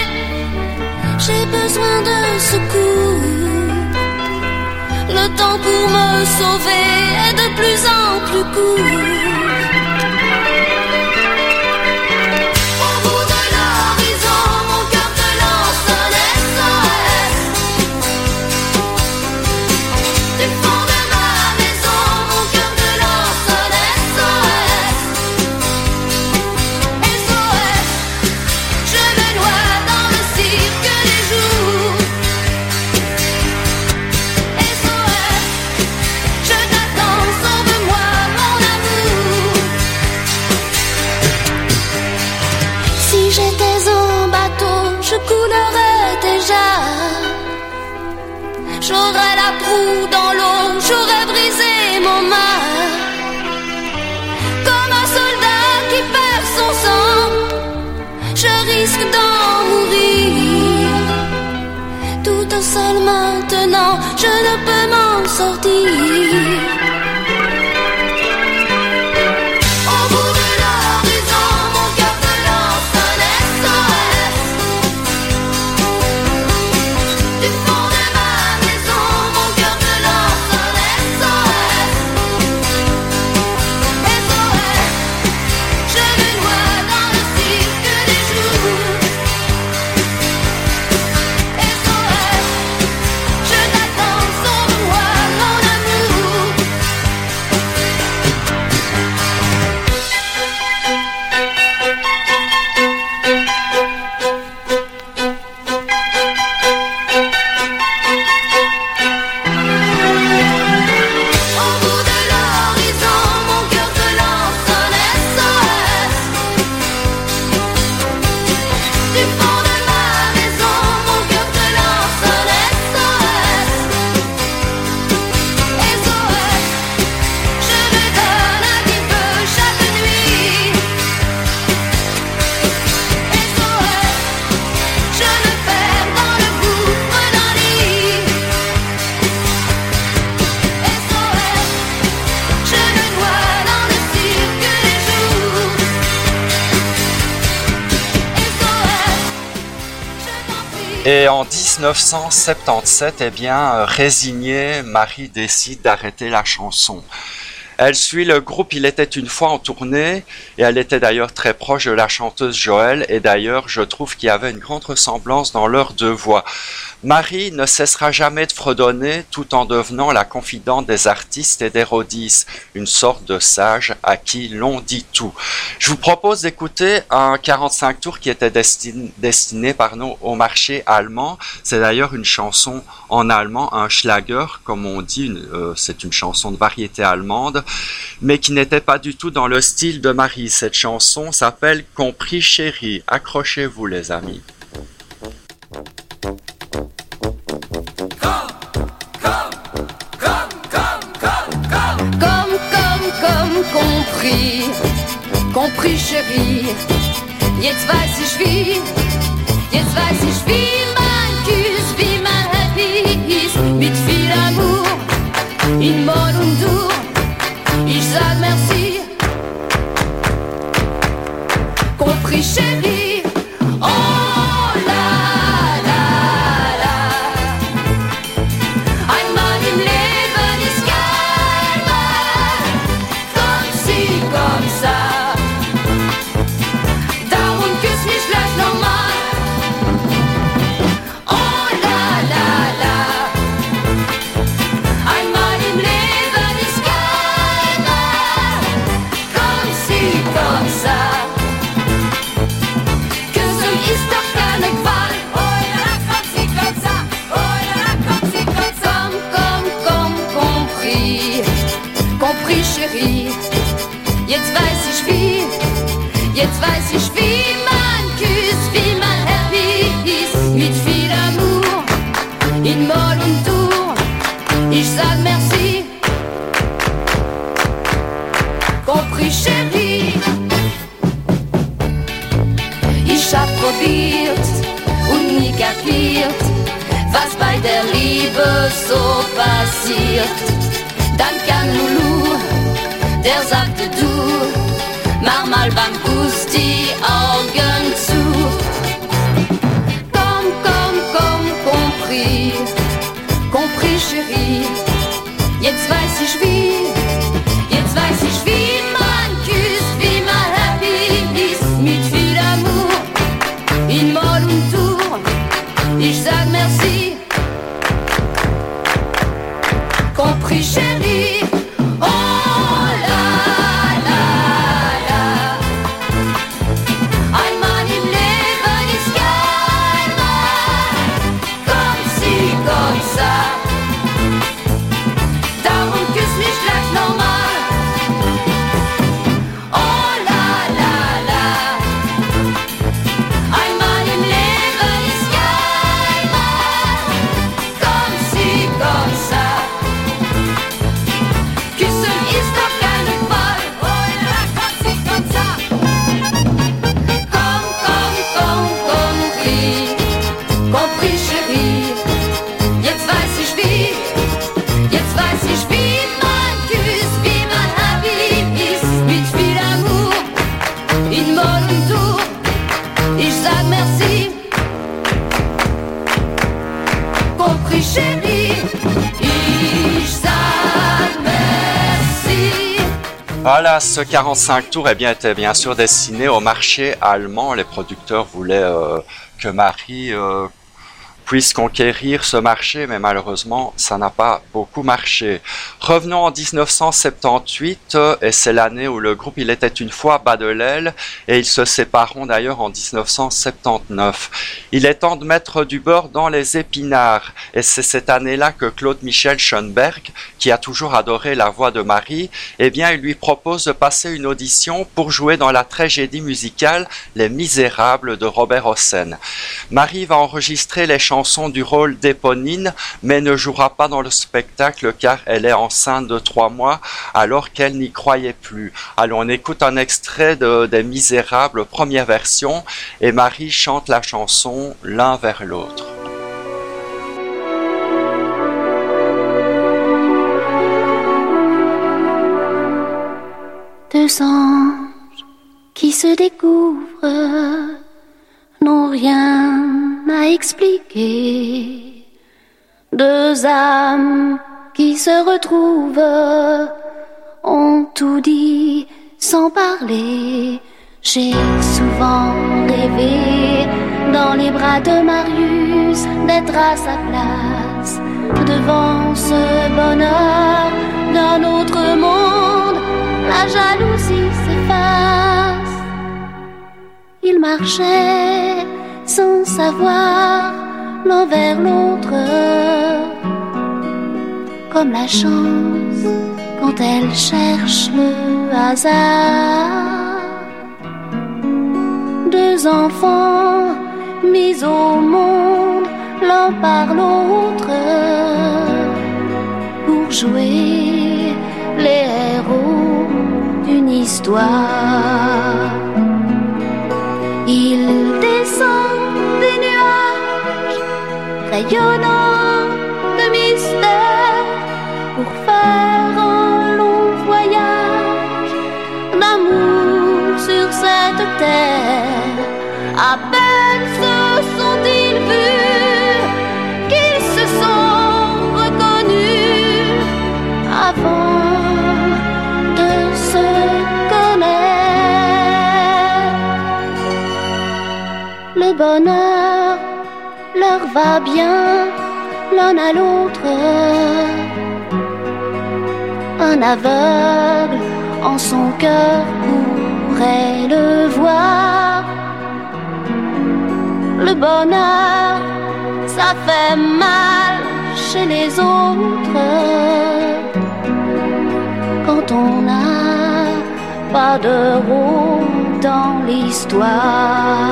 Speaker 2: J'ai besoin de secours. Le temps pour me sauver est de plus en plus court. Peux m'en
Speaker 1: 1977, eh bien, euh, résignée, Marie décide d'arrêter la chanson. Elle suit le groupe Il était une fois en tournée et elle était d'ailleurs très proche de la chanteuse Joël et d'ailleurs je trouve qu'il y avait une grande ressemblance dans leurs deux voix. Marie ne cessera jamais de fredonner tout en devenant la confidente des artistes et des une sorte de sage à qui l'on dit tout. Je vous propose d'écouter un 45 tours qui était destiné, destiné pardon, au marché allemand. C'est d'ailleurs une chanson en allemand, un Schlager, comme on dit, euh, c'est une chanson de variété allemande, mais qui n'était pas du tout dans le style de Marie. Cette chanson s'appelle Compris chérie. Accrochez-vous les amis.
Speaker 2: Compris, compris chérie. Jetzt weiß ich wie, jetzt weiß ich wie man küsst, wie man happy ist. Mit viel Amour, in Moll und Dur. Merci. Compris chérie. Jetzt weiß ich wie man küsst, wie man happy ist. Mit viel Amour. In Moll und Dur. Ich sag merci. Compris, chérie. Ich hab probiert und nie kapiert, was bei der Liebe so passiert. Dann kam Lulu, der sagte du, mach mal beim Augen
Speaker 1: Ce 45 tours eh bien, était bien sûr destiné au marché allemand. Les producteurs voulaient euh, que Marie euh, puisse conquérir ce marché, mais malheureusement, ça n'a pas beaucoup marché. Revenons en 1978, euh, et c'est l'année où le groupe Il était une fois bas de l'aile, et ils se sépareront d'ailleurs en 1979. Il est temps de mettre du beurre dans les épinards, et c'est cette année-là que Claude Michel Schoenberg, qui a toujours adoré la voix de Marie, eh bien, il lui propose de passer une audition pour jouer dans la tragédie musicale Les Misérables de Robert Hossein. Marie va enregistrer les chansons du rôle d'Éponine, mais ne jouera pas dans le spectacle car elle est enceinte de trois mois alors qu'elle n'y croyait plus. Alors on écoute un extrait de, des Misérables, première version, et Marie chante la chanson l'un vers l'autre.
Speaker 9: Deux anges qui se découvrent n'ont rien
Speaker 2: m'a expliqué deux âmes qui se retrouvent ont tout dit sans parler. J'ai souvent rêvé dans les bras de Marius d'être à sa place devant ce bonheur d'un autre monde. La jalousie Il marchait sans savoir l'un vers l'autre, comme la chance quand elle cherche le hasard. Deux enfants mis au monde l'un par l'autre pour jouer les héros d'une histoire. Il descend des nuages rayonnants va bien l'un à l'autre. Un aveugle en son cœur pourrait le voir. Le bonheur, ça fait mal chez les autres. Quand on n'a pas de rôle dans l'histoire.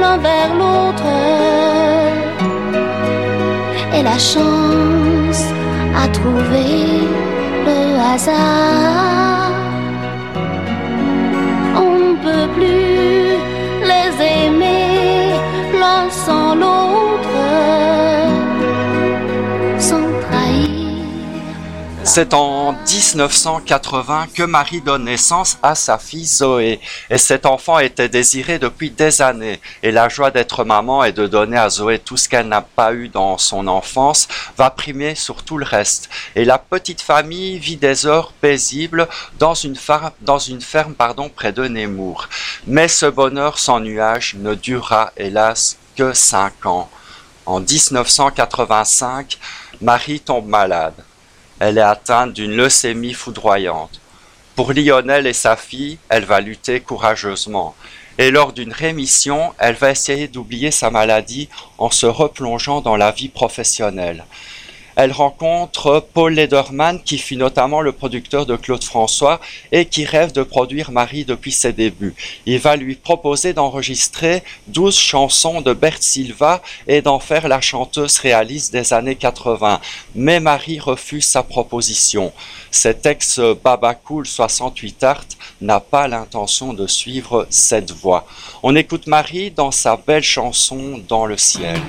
Speaker 2: L'un vers l'autre. Et la chance a trouvé le hasard.
Speaker 1: C'est en 1980 que Marie donne naissance à sa fille Zoé. Et cet enfant était désiré depuis des années. Et la joie d'être maman et de donner à Zoé tout ce qu'elle n'a pas eu dans son enfance va primer sur tout le reste. Et la petite famille vit des heures paisibles dans une, ferme, pardon, près de Nemours. Mais ce bonheur sans nuage ne durera hélas que cinq ans. En 1985, Marie tombe malade. Elle est atteinte d'une leucémie foudroyante. Pour Lionel et sa fille, elle va lutter courageusement. Et lors d'une rémission, elle va essayer d'oublier sa maladie en se replongeant dans la vie professionnelle. Elle rencontre Paul Lederman, qui fut notamment le producteur de Claude François et qui rêve de produire Marie depuis ses débuts. Il va lui proposer d'enregistrer 12 chansons de Bert Silva et d'en faire la chanteuse réaliste des années 80. Mais Marie refuse sa proposition. Cet ex-Baba Cool 68 Art n'a pas l'intention de suivre cette voie. On écoute Marie dans sa belle chanson Dans le ciel.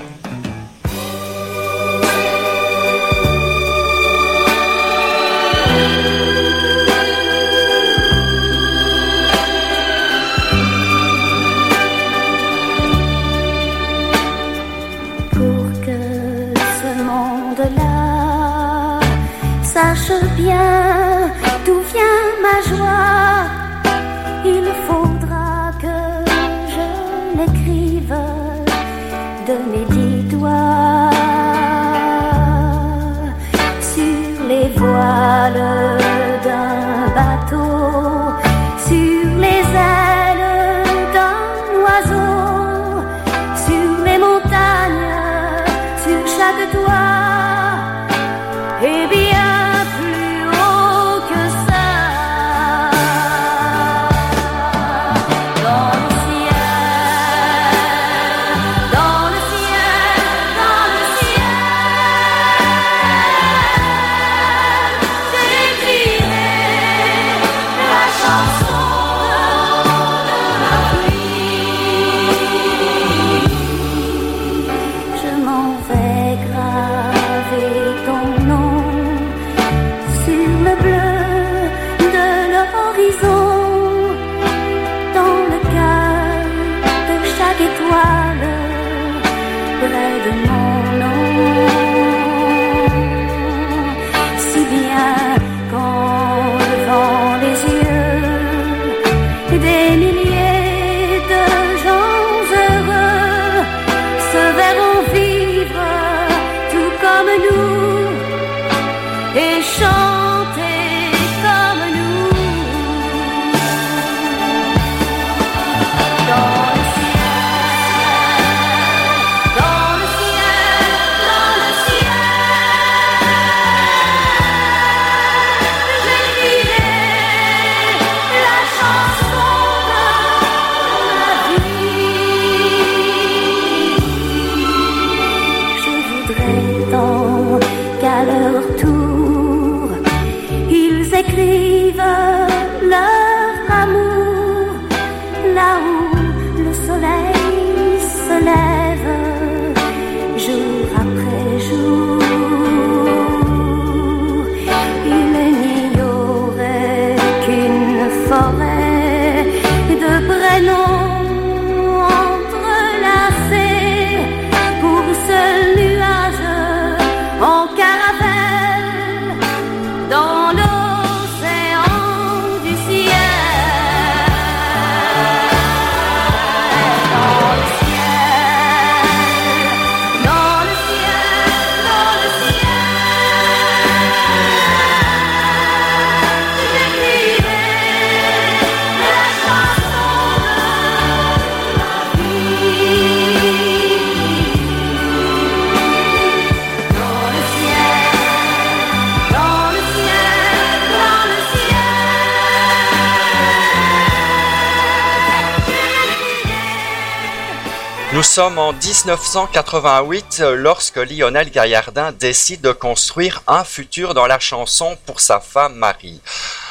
Speaker 1: Sommes en 1988 euh, lorsque Lionel Gaillardin décide de construire un futur dans la chanson pour sa femme Marie.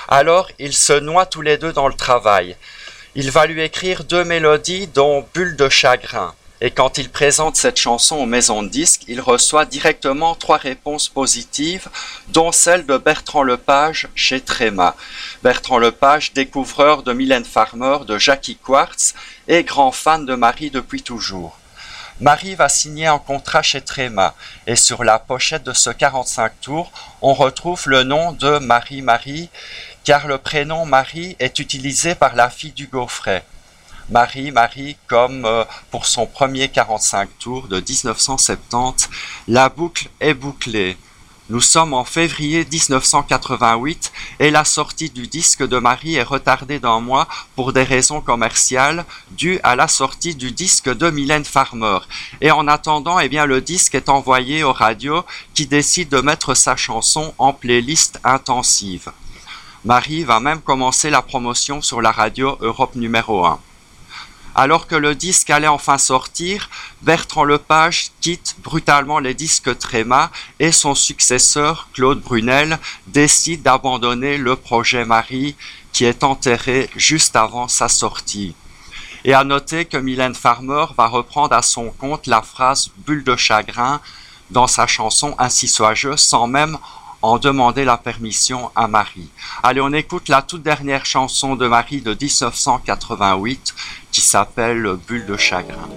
Speaker 1: Alors, ils se noient tous les deux dans le travail. Il va lui écrire deux mélodies dont Bulle de chagrin. Et quand il présente cette chanson aux maisons de disques, il reçoit directement trois réponses positives, dont celle de Bertrand Lepage chez Tréma. Bertrand Lepage, découvreur de Mylène Farmer, de Jackie Quartz et grand fan de Marie depuis toujours. Marie va signer un contrat chez Tréma et sur la pochette de ce 45 tours, on retrouve le nom de Marie-Marie car le prénom Marie est utilisé par la fille du Gaufret. Marie, Marie, comme euh, pour son premier 45 tours de 1970, la boucle est bouclée. Nous sommes en février 1988 et la sortie du disque de Marie est retardée d'un mois pour des raisons commerciales dues à la sortie du disque de Mylène Farmer. Et en attendant, eh bien, le disque est envoyé aux radios qui décident de mettre sa chanson en playlist intensive. Marie va même commencer la promotion sur la radio Europe numéro 1. Alors que le disque allait enfin sortir, Bertrand Lepage quitte brutalement les disques Tréma et son successeur, Claude Brunel, décide d'abandonner le projet Marie qui est enterré juste avant sa sortie. Et à noter que Mylène Farmer va reprendre à son compte la phrase bulle de chagrin dans sa chanson Ainsi soit-je sans même en demander la permission à Marie. Allez, on écoute la toute dernière chanson de Marie de 1988 qui s'appelle Bulle de chagrin.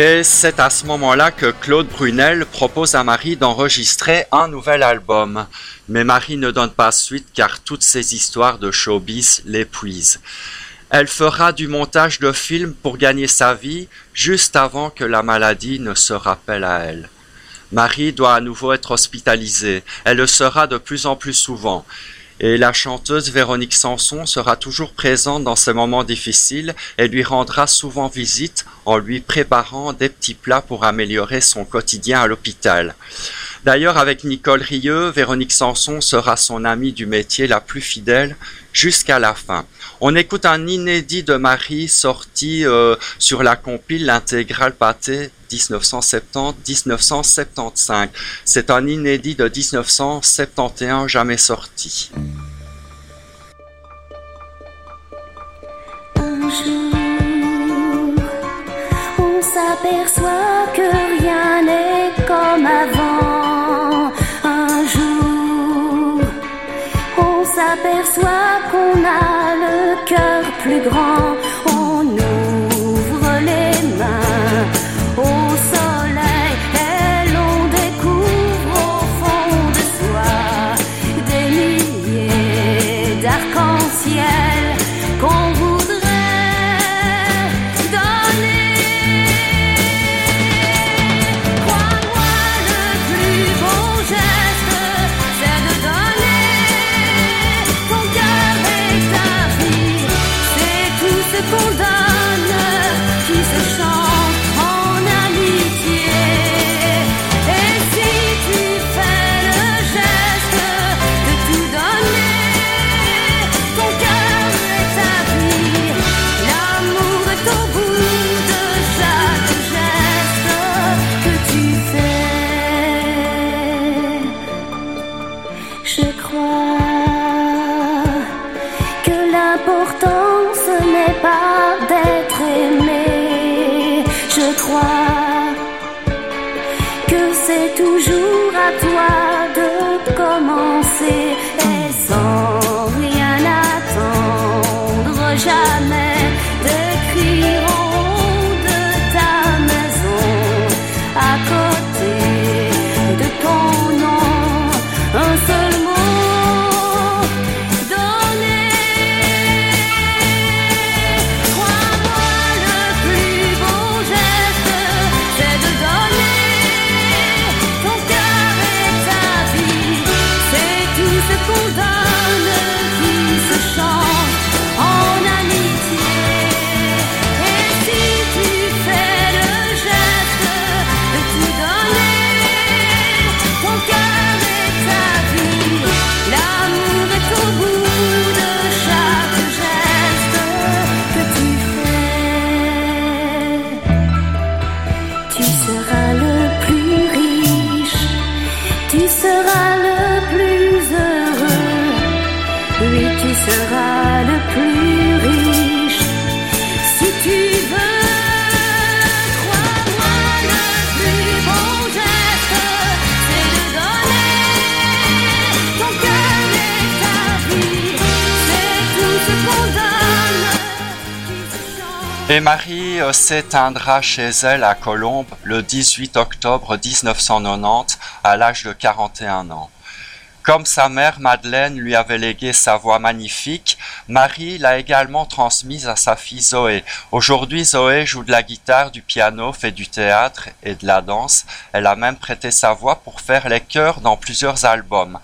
Speaker 1: Et c'est à ce moment-là que Claude Brunel propose à Marie d'enregistrer un nouvel album. Mais Marie ne donne pas suite car toutes ces histoires de showbiz l'épuisent. Elle fera du montage de films pour gagner sa vie juste avant que la maladie ne se rappelle à elle. Marie doit à nouveau être hospitalisée. Elle le sera de plus en plus souvent. Et la chanteuse Véronique Sanson sera toujours présente dans ces moments difficiles et lui rendra souvent visite en lui préparant des petits plats pour améliorer son quotidien à l'hôpital. D'ailleurs, avec Nicole Rieux, Véronique Sanson sera son amie du métier la plus fidèle jusqu'à la fin. On écoute un inédit de Marie sorti euh, sur la compile L'intégrale pâté 1970-1975. C'est un inédit de 1971 jamais sorti.
Speaker 2: On s'aperçoit que rien n'est comme avant. Plus grand. Toujours à toi de commencer Et
Speaker 1: Marie euh, s'éteindra chez elle à Colombes le 18 octobre 1990 à l'âge de 41 ans. Comme sa mère Madeleine lui avait légué sa voix magnifique, Marie l'a également transmise à sa fille Zoé. Aujourd'hui, Zoé joue de la guitare, du piano, fait du théâtre et de la danse. Elle a même prêté sa voix pour faire les chœurs dans plusieurs albums.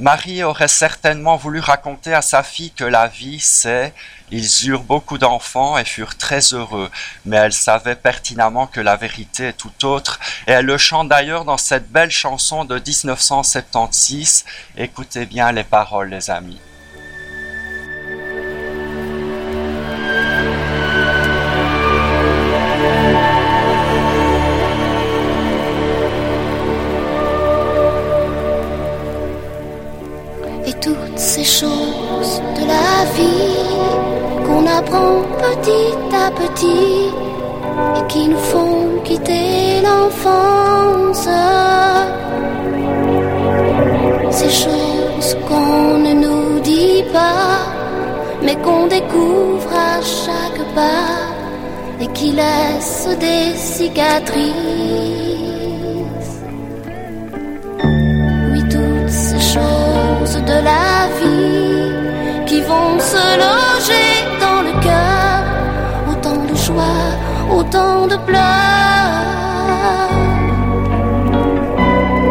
Speaker 1: Marie aurait certainement voulu raconter à sa fille que la vie, c'est ils eurent beaucoup d'enfants et furent très heureux, mais elle savait pertinemment que la vérité est tout autre, et elle le chante d'ailleurs dans cette belle chanson de 1976. Écoutez bien les paroles, les amis.
Speaker 10: Choses de la vie qu'on apprend petit à petit et qui nous font quitter l'enfance. Ces choses qu'on ne nous dit pas, mais qu'on découvre à chaque pas
Speaker 2: et qui laisse des cicatrices. Choses de la vie qui vont se loger dans le cœur, autant de joie, autant de pleurs.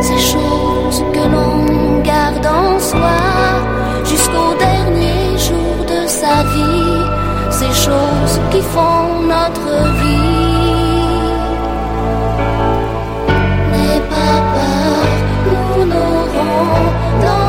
Speaker 2: Ces choses que l'on garde en soi jusqu'au dernier jour de sa vie, ces choses qui font notre vie. don't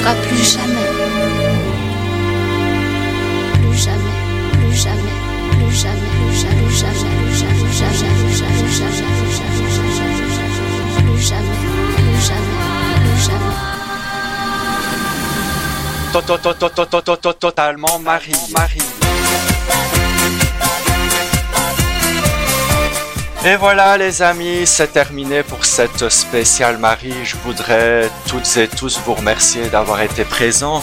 Speaker 2: Plus jamais. Plus jamais, plus jamais, plus jamais, plus jamais, plus jamais, plus jamais, plus jamais, plus jamais, plus jamais, plus jamais, plus
Speaker 1: Et voilà les amis, c'est terminé pour cette spéciale Marie. Je voudrais toutes et tous vous remercier d'avoir été présents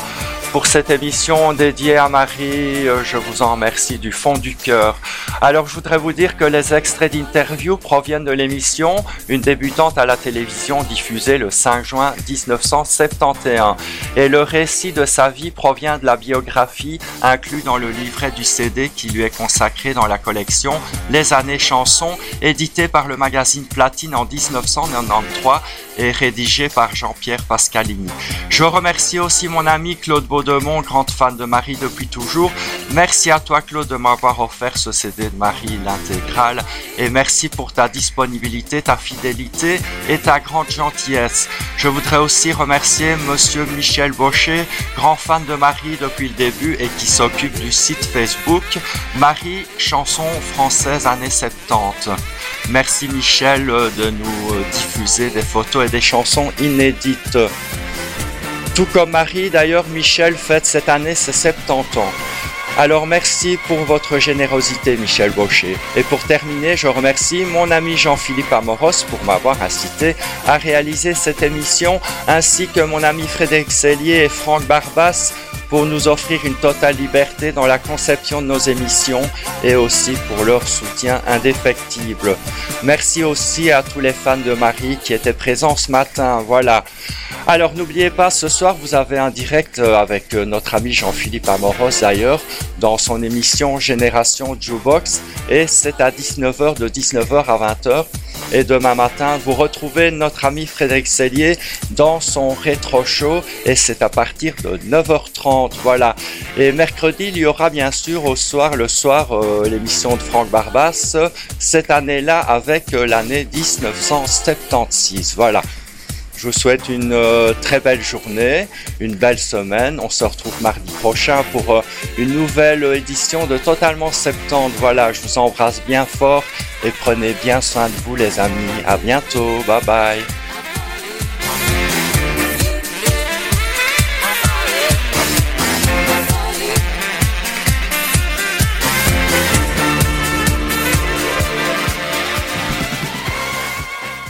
Speaker 1: pour cette émission dédiée à Marie. Euh, Je vous en remercie du fond du cœur. Alors je voudrais vous dire que les extraits d'interview proviennent de l'émission Une débutante à la télévision diffusée le 5 juin 1971. Et le récit de sa vie provient de la biographie inclus dans le livret du CD qui lui est consacré dans la collection Les années chansons, édité par le magazine Platine en 1993 et rédigé par Jean-Pierre Pascalini. Je remercie aussi mon ami Claude Baudemont, grande fan de Marie depuis toujours. Merci à toi Claude de m'avoir offert ce CD de Marie, l'intégrale, et merci pour ta disponibilité, ta fidélité et ta grande gentillesse. Je voudrais aussi remercier Monsieur Michel Baucher, grand fan de Marie depuis le début et qui s'occupe du site Facebook Marie Chanson française années 70. Merci Michel de nous diffuser des photos et des chansons inédites. Tout comme Marie, d'ailleurs, Michel fête cette année ses 70 ans. Alors merci pour votre générosité, Michel Baucher. Et pour terminer, je remercie mon ami Jean-Philippe Amoros pour m'avoir incité à réaliser cette émission, ainsi que mon ami Frédéric Sellier et Franck Barbas pour nous offrir une totale liberté dans la conception de nos émissions et aussi pour leur soutien indéfectible. Merci aussi à tous les fans de Marie qui étaient présents ce matin. Voilà. Alors n'oubliez pas, ce soir vous avez un direct euh, avec euh, notre ami Jean-Philippe Amoros d'ailleurs dans son émission Génération Jukebox et c'est à 19h de 19h à 20h. Et demain matin, vous retrouvez notre ami Frédéric Sellier dans son rétro show et c'est à partir de 9h30. Voilà. Et mercredi, il y aura bien sûr au soir, le soir, euh, l'émission de Franck Barbas, cette année-là avec euh, l'année 1976. Voilà. Je vous souhaite une euh, très belle journée, une belle semaine. On se retrouve mardi prochain pour une nouvelle édition de Totalement 70. Voilà, je vous embrasse bien fort et prenez bien soin de vous les amis. À bientôt. Bye bye.